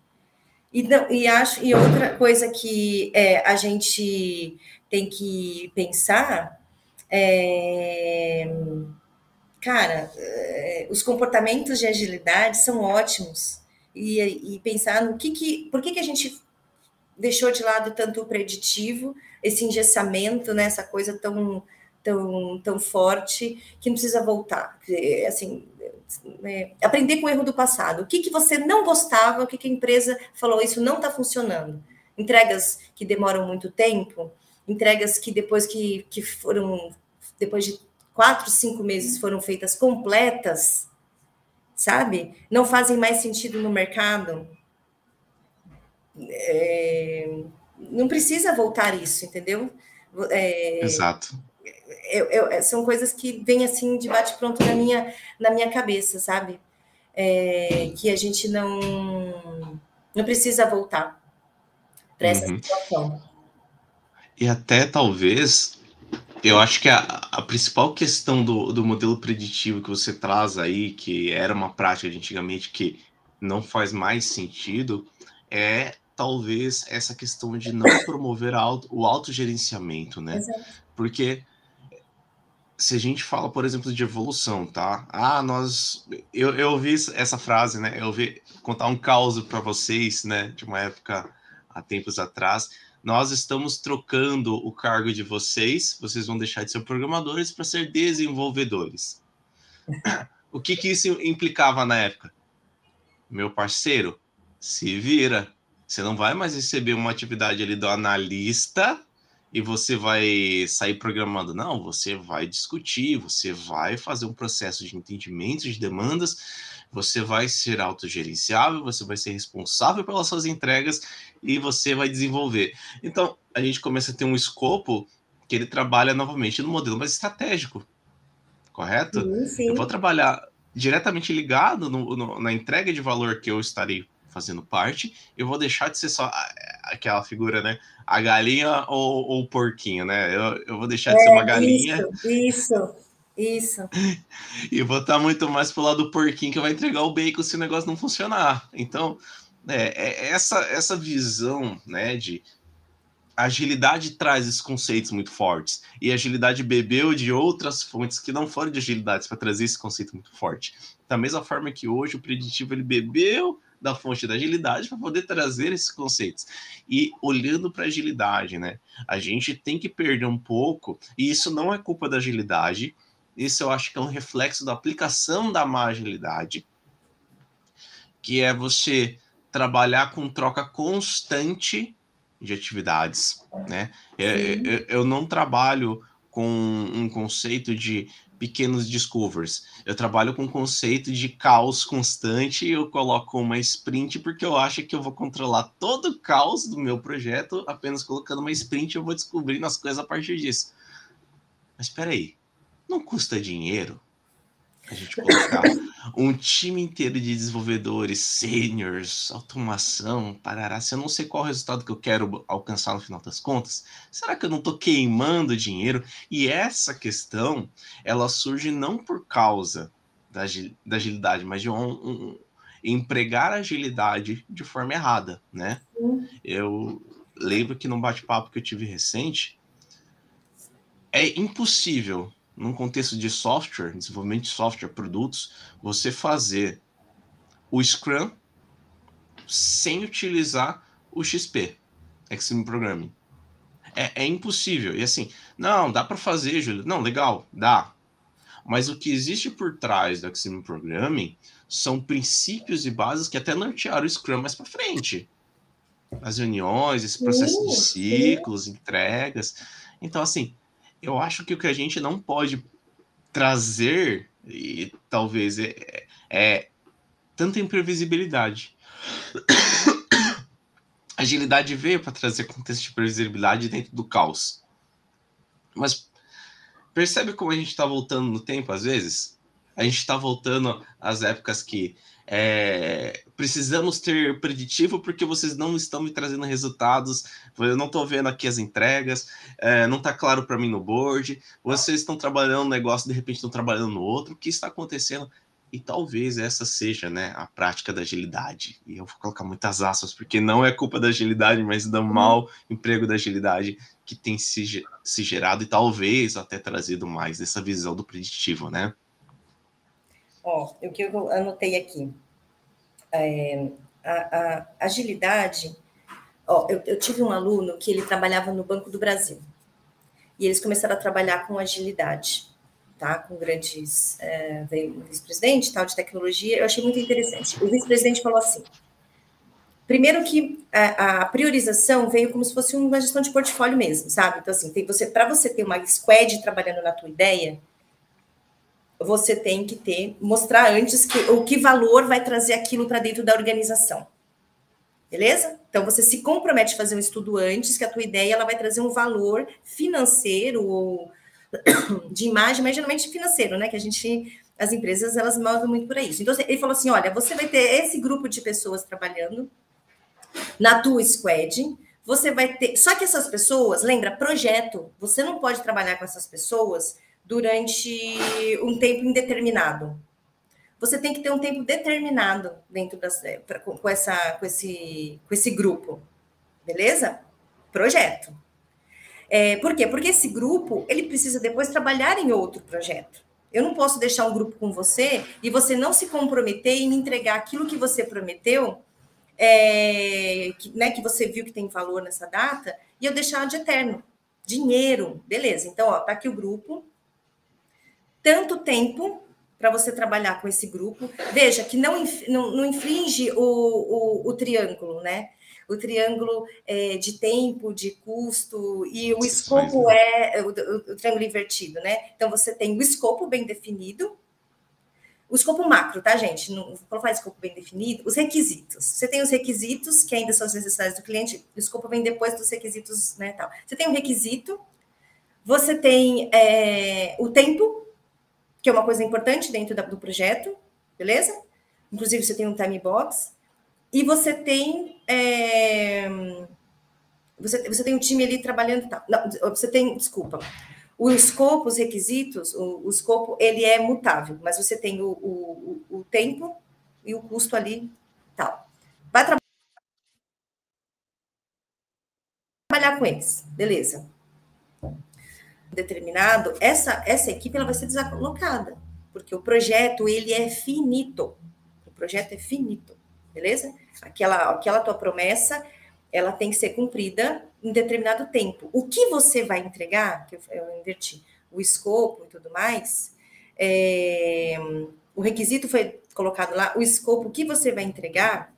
E, não, e acho e outra coisa que é, a gente tem que pensar é, cara, é, os comportamentos de agilidade são ótimos e, e pensar no que que, por que que a gente deixou de lado tanto o preditivo, esse engessamento, né, essa coisa tão tão, tão forte que não precisa voltar. Assim, é, aprender com o erro do passado. O que, que você não gostava, o que, que a empresa falou, isso não está funcionando. Entregas que demoram muito tempo, entregas que depois que, que foram, depois de quatro, cinco meses foram feitas completas, sabe? Não fazem mais sentido no mercado. É, não precisa voltar isso, entendeu? É, Exato eu, eu, é, são coisas que vêm assim de bate pronto na minha na minha cabeça, sabe? É, que a gente não não precisa voltar para essa uhum. situação. E até talvez eu acho que a, a principal questão do, do modelo preditivo que você traz aí, que era uma prática de antigamente que não faz mais sentido, é talvez essa questão de não promover o autogerenciamento, né? Exato. Porque se a gente fala, por exemplo, de evolução, tá? Ah, nós. Eu, eu ouvi essa frase, né? Eu ouvi contar um caos para vocês, né? De uma época há tempos atrás. Nós estamos trocando o cargo de vocês, vocês vão deixar de ser programadores para ser desenvolvedores. O que, que isso implicava na época? Meu parceiro, se vira. Você não vai mais receber uma atividade ali do analista e você vai sair programando. Não, você vai discutir, você vai fazer um processo de entendimento de demandas, você vai ser autogerenciável, você vai ser responsável pelas suas entregas e você vai desenvolver. Então, a gente começa a ter um escopo que ele trabalha novamente no modelo mais estratégico, correto? Sim, sim. Eu vou trabalhar diretamente ligado no, no, na entrega de valor que eu estarei fazendo parte, eu vou deixar de ser só aquela figura, né? A galinha ou, ou o porquinho, né? Eu, eu vou deixar de é, ser uma galinha. Isso, isso, isso. e vou estar muito mais pro lado do porquinho que vai entregar o bacon se o negócio não funcionar. Então, é, é essa, essa visão, né, de agilidade traz esses conceitos muito fortes. E a agilidade bebeu de outras fontes que não foram de agilidades para trazer esse conceito muito forte. Da mesma forma que hoje o preditivo ele bebeu da fonte da agilidade para poder trazer esses conceitos. E olhando para a agilidade, né? A gente tem que perder um pouco, e isso não é culpa da agilidade, isso eu acho que é um reflexo da aplicação da má agilidade, que é você trabalhar com troca constante de atividades, né? Eu, é, eu, eu não trabalho com um conceito de pequenos discovers. Eu trabalho com o conceito de caos constante eu coloco uma sprint porque eu acho que eu vou controlar todo o caos do meu projeto apenas colocando uma sprint eu vou descobrindo as coisas a partir disso. Mas espera aí. não custa dinheiro a gente colocar um time inteiro de desenvolvedores, seniors, automação, parará. Se eu não sei qual o resultado que eu quero alcançar no final das contas, será que eu não estou queimando dinheiro? E essa questão, ela surge não por causa da, da agilidade, mas de um, um, empregar a agilidade de forma errada, né? Eu lembro que num bate-papo que eu tive recente, é impossível num contexto de software, desenvolvimento de software, produtos, você fazer o Scrum sem utilizar o XP, Extreme Programming. É, é impossível. E assim, não, dá para fazer, Júlio. Não, legal, dá. Mas o que existe por trás do Extreme Programming são princípios e bases que até nortearam o Scrum mais para frente. As reuniões, esse processo de ciclos, entregas. Então, assim, eu acho que o que a gente não pode trazer, e talvez, é, é tanta imprevisibilidade. Agilidade veio para trazer contexto de previsibilidade dentro do caos. Mas percebe como a gente está voltando no tempo às vezes? A gente está voltando às épocas que é, precisamos ter preditivo porque vocês não estão me trazendo resultados. Eu não estou vendo aqui as entregas, é, não está claro para mim no board. Vocês estão trabalhando um negócio, de repente estão trabalhando no outro. O que está acontecendo? E talvez essa seja né, a prática da agilidade. E eu vou colocar muitas aspas, porque não é culpa da agilidade, mas do mau emprego da agilidade que tem se, se gerado e talvez até trazido mais dessa visão do preditivo, né? Ó, o que eu anotei aqui. É, a, a, agilidade. Ó, eu, eu tive um aluno que ele trabalhava no Banco do Brasil. E eles começaram a trabalhar com agilidade, tá? Com grandes. É, vice-presidente tal de tecnologia. Eu achei muito interessante. O vice-presidente falou assim: Primeiro que a, a, priorização veio como se fosse uma gestão de portfólio mesmo, sabe? Então, assim, você, para você ter uma squad trabalhando na tua ideia, você tem que ter, mostrar antes que, o que valor vai trazer aquilo para dentro da organização. Beleza? Então você se compromete a fazer um estudo antes, que a tua ideia ela vai trazer um valor financeiro ou de imagem, mas geralmente financeiro, né? Que a gente, as empresas, elas movem muito por isso. Então ele falou assim: olha, você vai ter esse grupo de pessoas trabalhando na tua squad, você vai ter. Só que essas pessoas, lembra, projeto, você não pode trabalhar com essas pessoas durante um tempo indeterminado. Você tem que ter um tempo determinado dentro das, é, pra, com, essa, com, esse, com esse grupo, beleza? Projeto. É, por quê? Porque esse grupo ele precisa depois trabalhar em outro projeto. Eu não posso deixar um grupo com você e você não se comprometer em entregar aquilo que você prometeu, é, que, né, que você viu que tem valor nessa data, e eu deixar de eterno. Dinheiro, beleza. Então, ó, tá aqui o grupo, tanto tempo para você trabalhar com esse grupo. Veja que não, não, não infringe o, o, o, triângulo, né? O triângulo é, de tempo, de custo, e o escopo é o, o, triângulo invertido, né? Então você tem o escopo bem definido, o escopo macro, tá, gente? Não vou falar escopo bem definido, os requisitos. Você tem os requisitos, que ainda são as necessidades do cliente, o escopo vem depois dos requisitos, né? Tal. Você tem um requisito, você tem é, o tempo, que é uma coisa importante dentro do projeto, beleza? Inclusive, você tem um time box. E você tem. É, você, você tem um time ali trabalhando. Tá, não, você tem, desculpa. O escopo, os requisitos, o, o escopo, ele é mutável, mas você tem o, o, o tempo e o custo ali tal. Vai trabalhar com eles, beleza determinado, essa, essa equipe ela vai ser desalocada, porque o projeto ele é finito. O projeto é finito, beleza? Aquela, aquela tua promessa, ela tem que ser cumprida em determinado tempo. O que você vai entregar, que eu, eu inverti, o escopo e tudo mais, é, o requisito foi colocado lá, o escopo, o que você vai entregar,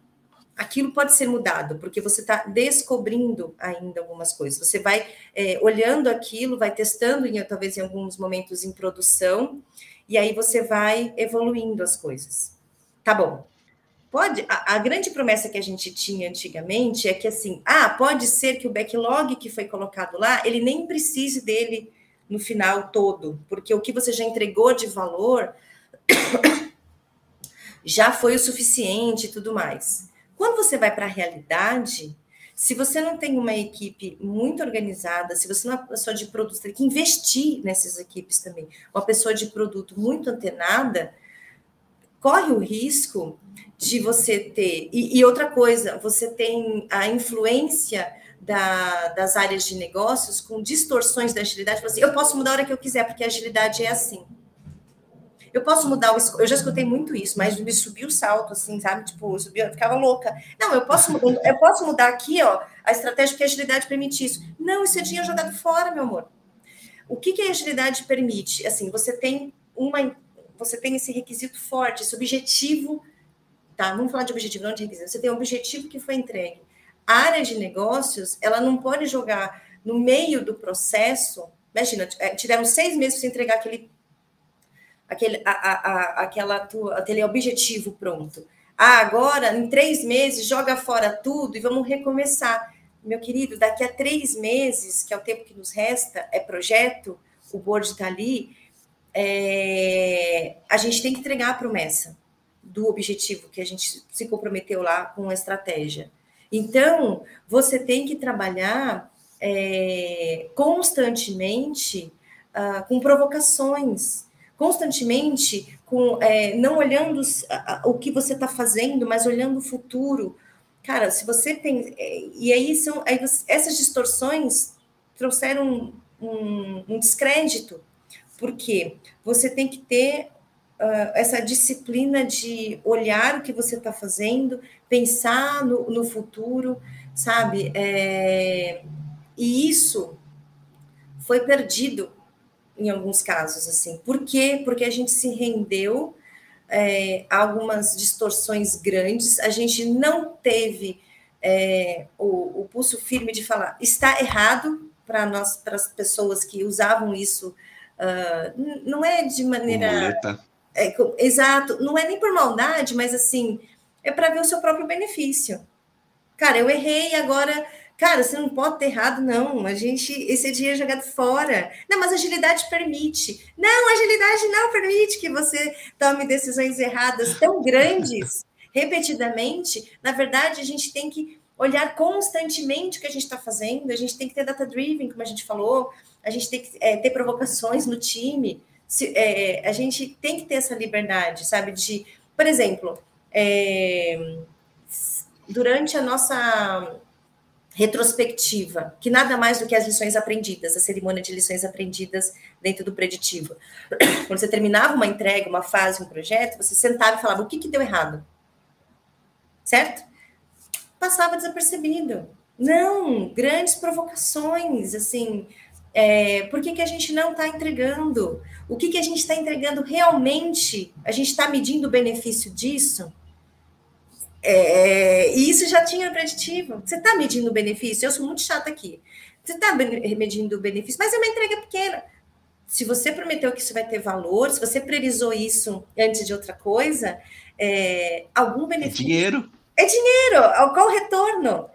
aquilo pode ser mudado, porque você está descobrindo ainda algumas coisas. Você vai é, olhando aquilo, vai testando, em, talvez em alguns momentos em produção, e aí você vai evoluindo as coisas. Tá bom. Pode, a, a, grande promessa que a gente tinha antigamente é que assim, ah, pode ser que o backlog que foi colocado lá, ele nem precise dele no final todo, porque o que você já entregou de valor já foi o suficiente e tudo mais. Quando você vai para a realidade, se você não tem uma equipe muito organizada, se você não é uma pessoa de produto, você tem que investir nessas equipes também. Uma pessoa de produto muito antenada corre o risco de você ter. E, e outra coisa, você tem a influência da, das áreas de negócios com distorções da agilidade. Assim, eu posso mudar a hora que eu quiser, porque a agilidade é assim. Eu posso mudar o. Eu já escutei muito isso, mas me subiu o salto, assim, sabe? Tipo, subiu, eu ficava louca. Não, eu posso, eu posso mudar aqui, ó, a estratégia porque a agilidade permite isso. Não, isso é dinheiro jogado fora, meu amor. O que, que a agilidade permite? Assim, você tem uma. Você tem esse requisito forte, esse objetivo. Tá, vamos falar de objetivo, não de requisito. Você tem um objetivo que foi entregue. A área de negócios, ela não pode jogar no meio do processo. Imagina, é, tiveram seis meses para entregar aquele aquele, a, a, a, aquela tua, aquele objetivo pronto. Ah, agora, em três meses, joga fora tudo e vamos recomeçar. Meu querido, daqui a três meses, que é o tempo que nos resta, é projeto, o board está ali, é, a gente tem que entregar a promessa do objetivo que a gente se comprometeu lá com a estratégia. Então, você tem que trabalhar é, constantemente uh, com provocações, constantemente com é, não olhando o que você está fazendo, mas olhando o futuro. Cara, se você tem. É, e aí são. Aí você, essas distorções trouxeram um, um, um, descrédito, porque você tem que ter uh, essa disciplina de olhar o que você está fazendo, pensar no, no futuro, sabe? É, e isso foi perdido em alguns casos, assim. Por quê? Porque a gente se rendeu é, a algumas distorções grandes, a gente não teve é, o, o, pulso firme de falar está errado para nós, para as pessoas que usavam isso, uh, não é de maneira. É, exato, não é nem por maldade, mas assim, é para ver o seu próprio benefício. Cara, eu errei, agora Cara, você não pode ter errado, não. A gente, esse dinheiro é jogado fora. Não, mas agilidade permite. Não, agilidade não permite que você tome decisões erradas tão grandes, repetidamente. Na verdade, a gente tem que olhar constantemente o que a gente está fazendo. A gente tem que ter data driven, como a gente falou. A gente tem que é, ter provocações no time. Se, é, a gente tem que ter essa liberdade, sabe? De, por exemplo, é, durante a nossa retrospectiva, que nada mais do que as lições aprendidas, a cerimônia de lições aprendidas dentro do preditivo. Quando você terminava uma entrega, uma fase, um projeto, você sentava e falava o que, que deu errado. Certo? Passava desapercebido. Não, grandes provocações, assim, é, por que, que a gente não está entregando? O que, que a gente está entregando realmente? A gente está medindo o benefício disso? É, e isso já tinha preditivo. Você está medindo o benefício? Eu sou muito chata aqui. Você está medindo o benefício, mas é uma entrega pequena. Se você prometeu que isso vai ter valor, se você priorizou isso antes de outra coisa, é, algum é benefício. É dinheiro. É dinheiro. Qual o retorno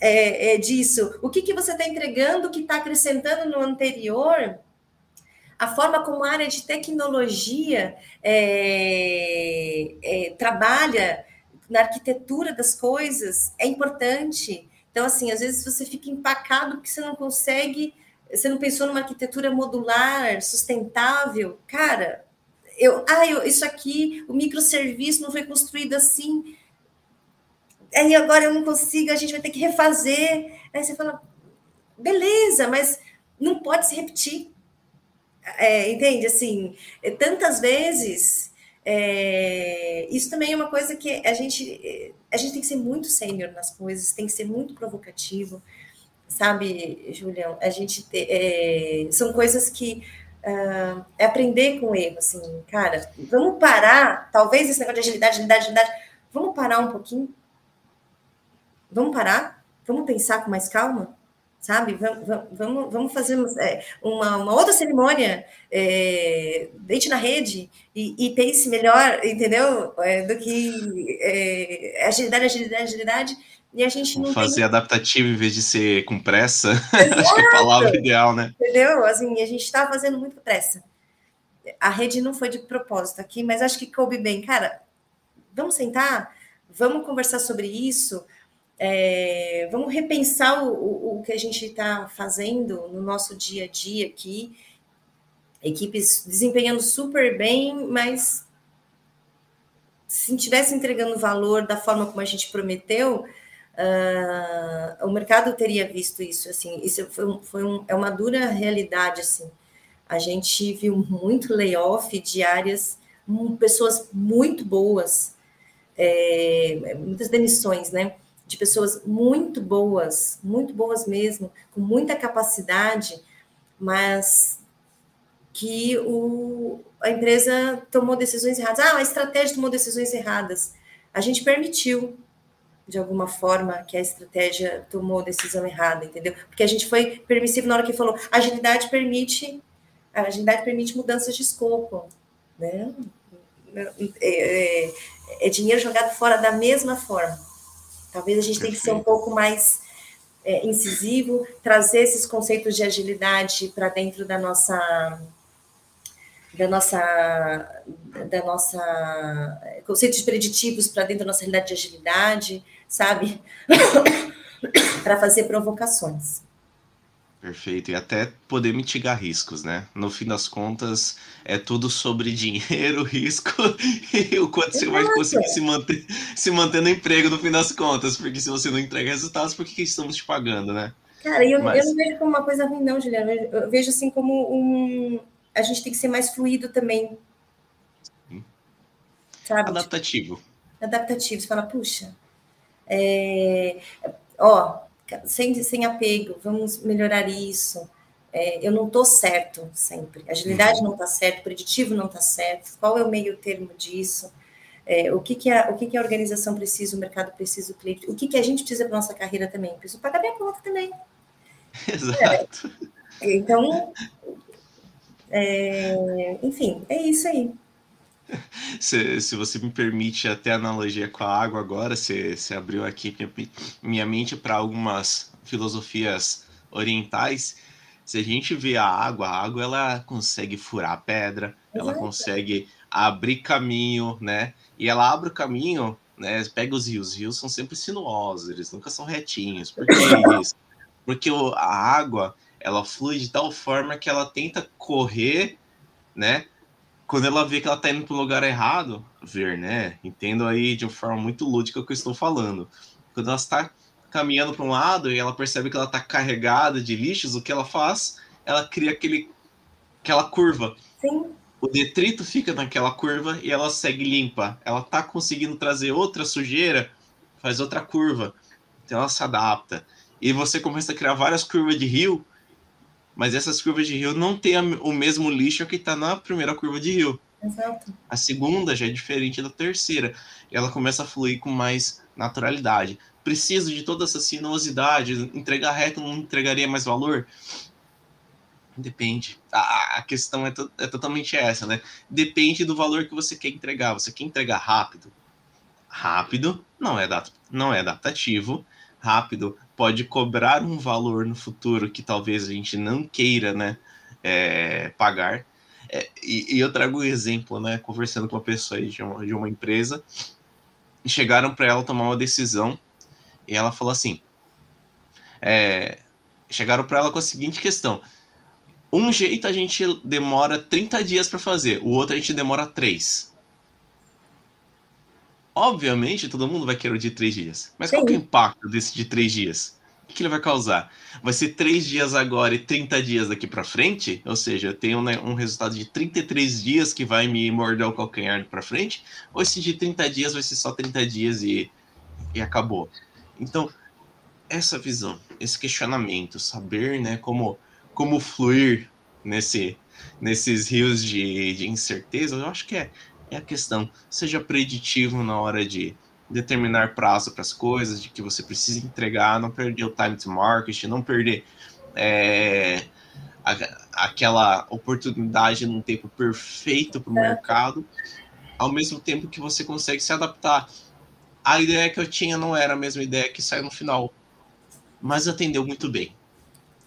é, é disso? O que, que você está entregando que está acrescentando no anterior? a forma como a área de tecnologia é, é, trabalha na arquitetura das coisas é importante. Então, assim, às vezes você fica empacado porque você não consegue, você não pensou numa arquitetura modular, sustentável. Cara, eu, ah, eu, isso aqui, o microserviço não foi construído assim. Aí agora eu não consigo, a gente vai ter que refazer. Aí você fala, beleza, mas não pode se repetir. É, entende? Assim, tantas vezes é, isso também é uma coisa que a gente, a gente tem que ser muito sênior nas coisas, tem que ser muito provocativo, sabe, Julião? A gente é, são coisas que uh, é aprender com erro, assim, cara. Vamos parar, talvez esse negócio de agilidade, agilidade, agilidade. Vamos parar um pouquinho. Vamos parar. Vamos pensar com mais calma sabe? Vamos, vamos, vamos fazer é, uma, uma, outra cerimônia, é, deite na rede e, e pense melhor, entendeu? É, do que é, agilidade, agilidade, agilidade. E a gente não fazer tem... adaptativo em vez de ser com pressa. Acho que é a palavra ideal, né? Entendeu? Assim, a gente está fazendo muito pressa. A rede não foi de propósito aqui, mas acho que coube bem. Cara, vamos sentar, vamos conversar sobre isso é, vamos repensar o, o, o que a gente está fazendo no nosso dia a dia aqui. Equipes desempenhando super bem, mas se estivesse entregando valor da forma como a gente prometeu, uh, o mercado teria visto isso. Assim, isso foi, foi um, é uma dura realidade. Assim, a gente viu muito layoff de áreas, um, pessoas muito boas, é, muitas demissões, né? De pessoas muito boas, muito boas mesmo, com muita capacidade, mas que o, a empresa tomou decisões erradas. Ah, a estratégia tomou decisões erradas. A gente permitiu, de alguma forma, que a estratégia tomou decisão errada, entendeu? Porque a gente foi permissivo na hora que falou, agilidade permite, agilidade permite mudanças de escopo, né? É, é, é dinheiro jogado fora da mesma forma. Talvez a gente tenha que ser um pouco mais é, incisivo, trazer esses conceitos de agilidade para dentro da nossa da nossa da nossa conceitos preditivos para dentro da nossa realidade de agilidade, sabe? para fazer provocações. Perfeito, e até poder mitigar riscos, né? No fim das contas, é tudo sobre dinheiro, risco e o quanto você vai conseguir se manter, se manter no emprego no fim das contas, porque se você não entrega resultados, por que, estamos te pagando, né? Cara, eu, Mas... eu não vejo como uma coisa ruim, não, Juliana. Eu vejo assim como um. A gente tem que ser mais fluido também. Sabe? Adaptativo. Adaptativo. Você fala, puxa, é... ó, sem, sem apego, vamos melhorar isso. É, eu não estou certo sempre. Agilidade não está certo, preditivo não está certo. Qual é o meio termo disso? É, o que, que, a, o que, que a organização precisa, o mercado precisa, o cliente, o que, que a gente precisa para nossa carreira também? Preciso pagar minha conta também. Exato. É, então, é, enfim, é isso aí. Se, se você me permite até analogia com a água agora, você, você abriu aqui minha, minha mente para algumas filosofias orientais. Se a gente vê a água, a água ela consegue furar a pedra, ela consegue abrir caminho, né? E ela abre o caminho, né? Pega os rios, os rios são sempre sinuosos, eles nunca são retinhos. Por que isso? Porque a água ela flui de tal forma que ela tenta correr, né? Quando ela vê que ela tá indo para o lugar errado, ver, né? Entendo aí de uma forma muito lúdica o que eu estou falando. Quando ela está caminhando para um lado e ela percebe que ela está carregada de lixos, o que ela faz? Ela cria aquele, aquela curva. Sim. O detrito fica naquela curva e ela segue limpa. Ela tá conseguindo trazer outra sujeira, faz outra curva. Então ela se adapta. E você começa a criar várias curvas de rio mas essas curvas de rio não têm o mesmo lixo que está na primeira curva de rio. Exato. A segunda já é diferente da terceira. E ela começa a fluir com mais naturalidade. Preciso de toda essa sinuosidade. Entregar reto não entregaria mais valor? Depende. A, a questão é, to, é totalmente essa, né? Depende do valor que você quer entregar. Você quer entregar rápido? Rápido não é, não é adaptativo. Rápido pode cobrar um valor no futuro que talvez a gente não queira, né, é, pagar. É, e, e, eu trago um exemplo, né, conversando com uma pessoa de uma, de uma empresa, chegaram para ela tomar uma decisão e ela falou assim, é, chegaram para ela com a seguinte questão, um jeito a gente demora 30 dias para fazer, o outro a gente demora 3. Obviamente, todo mundo vai querer o de três dias. Mas Sim. qual é o impacto desse de três dias? O que ele vai causar? Vai ser três dias agora e 30 dias daqui para frente? Ou seja, eu tenho né, um resultado de 33 dias que vai me morder o calcanhar para frente? Ou esse de 30 dias vai ser só 30 dias e, e acabou? Então, essa visão, esse questionamento, saber né, como, como fluir nesse, nesses rios de, de incerteza, eu acho que é, é a questão. Seja preditivo na hora de determinar prazo para as coisas, de que você precisa entregar, não perder o time to market, não perder é, a, aquela oportunidade num tempo perfeito para o é. mercado, ao mesmo tempo que você consegue se adaptar. A ideia que eu tinha não era a mesma ideia que saiu no final, mas atendeu muito bem.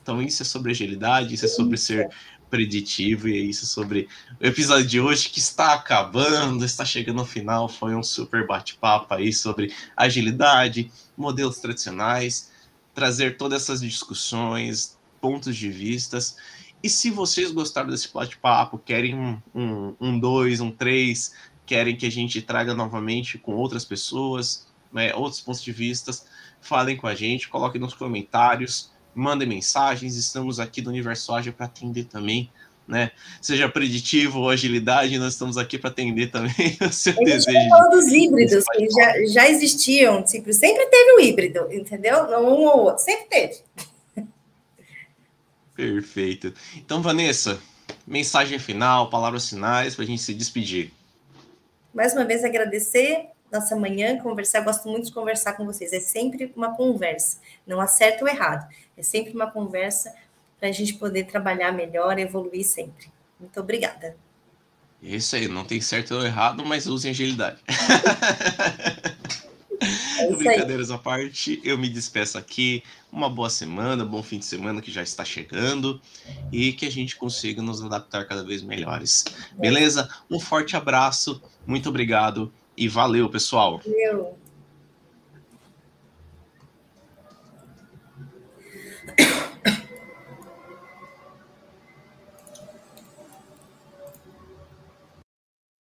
Então, isso é sobre agilidade, isso é sobre ser preditivo, e é isso sobre o episódio de hoje que está acabando, está chegando ao final. Foi um super bate-papo aí sobre agilidade, modelos tradicionais, trazer todas essas discussões, pontos de vistas. E se vocês gostaram desse bate-papo, querem um, um, um dois, um três, querem que a gente traga novamente com outras pessoas, né, outros pontos de vistas, falem com a gente, coloquem nos comentários mandem mensagens, estamos aqui do Universo Ágil para atender também, né? Seja preditivo ou agilidade, nós estamos aqui para atender também o seu a desejo. Gente falou dos híbridos, que já, já existiam, tipo, sempre teve o híbrido, entendeu? Não um ou outro, sempre teve. Perfeito. Então, Vanessa, mensagem final, palavras finais para a gente se despedir. Mais uma vez agradecer nossa manhã, conversar. gosto muito de conversar com vocês. É sempre uma conversa, não há certo ou errado. É sempre uma conversa para a gente poder trabalhar melhor, evoluir sempre. Muito obrigada. Isso aí, não tem certo ou errado, mas usem agilidade. É Brincadeiras à parte, eu me despeço aqui. Uma boa semana, bom fim de semana que já está chegando e que a gente consiga nos adaptar cada vez melhores. Beleza? Um forte abraço, muito obrigado e valeu, pessoal. Valeu.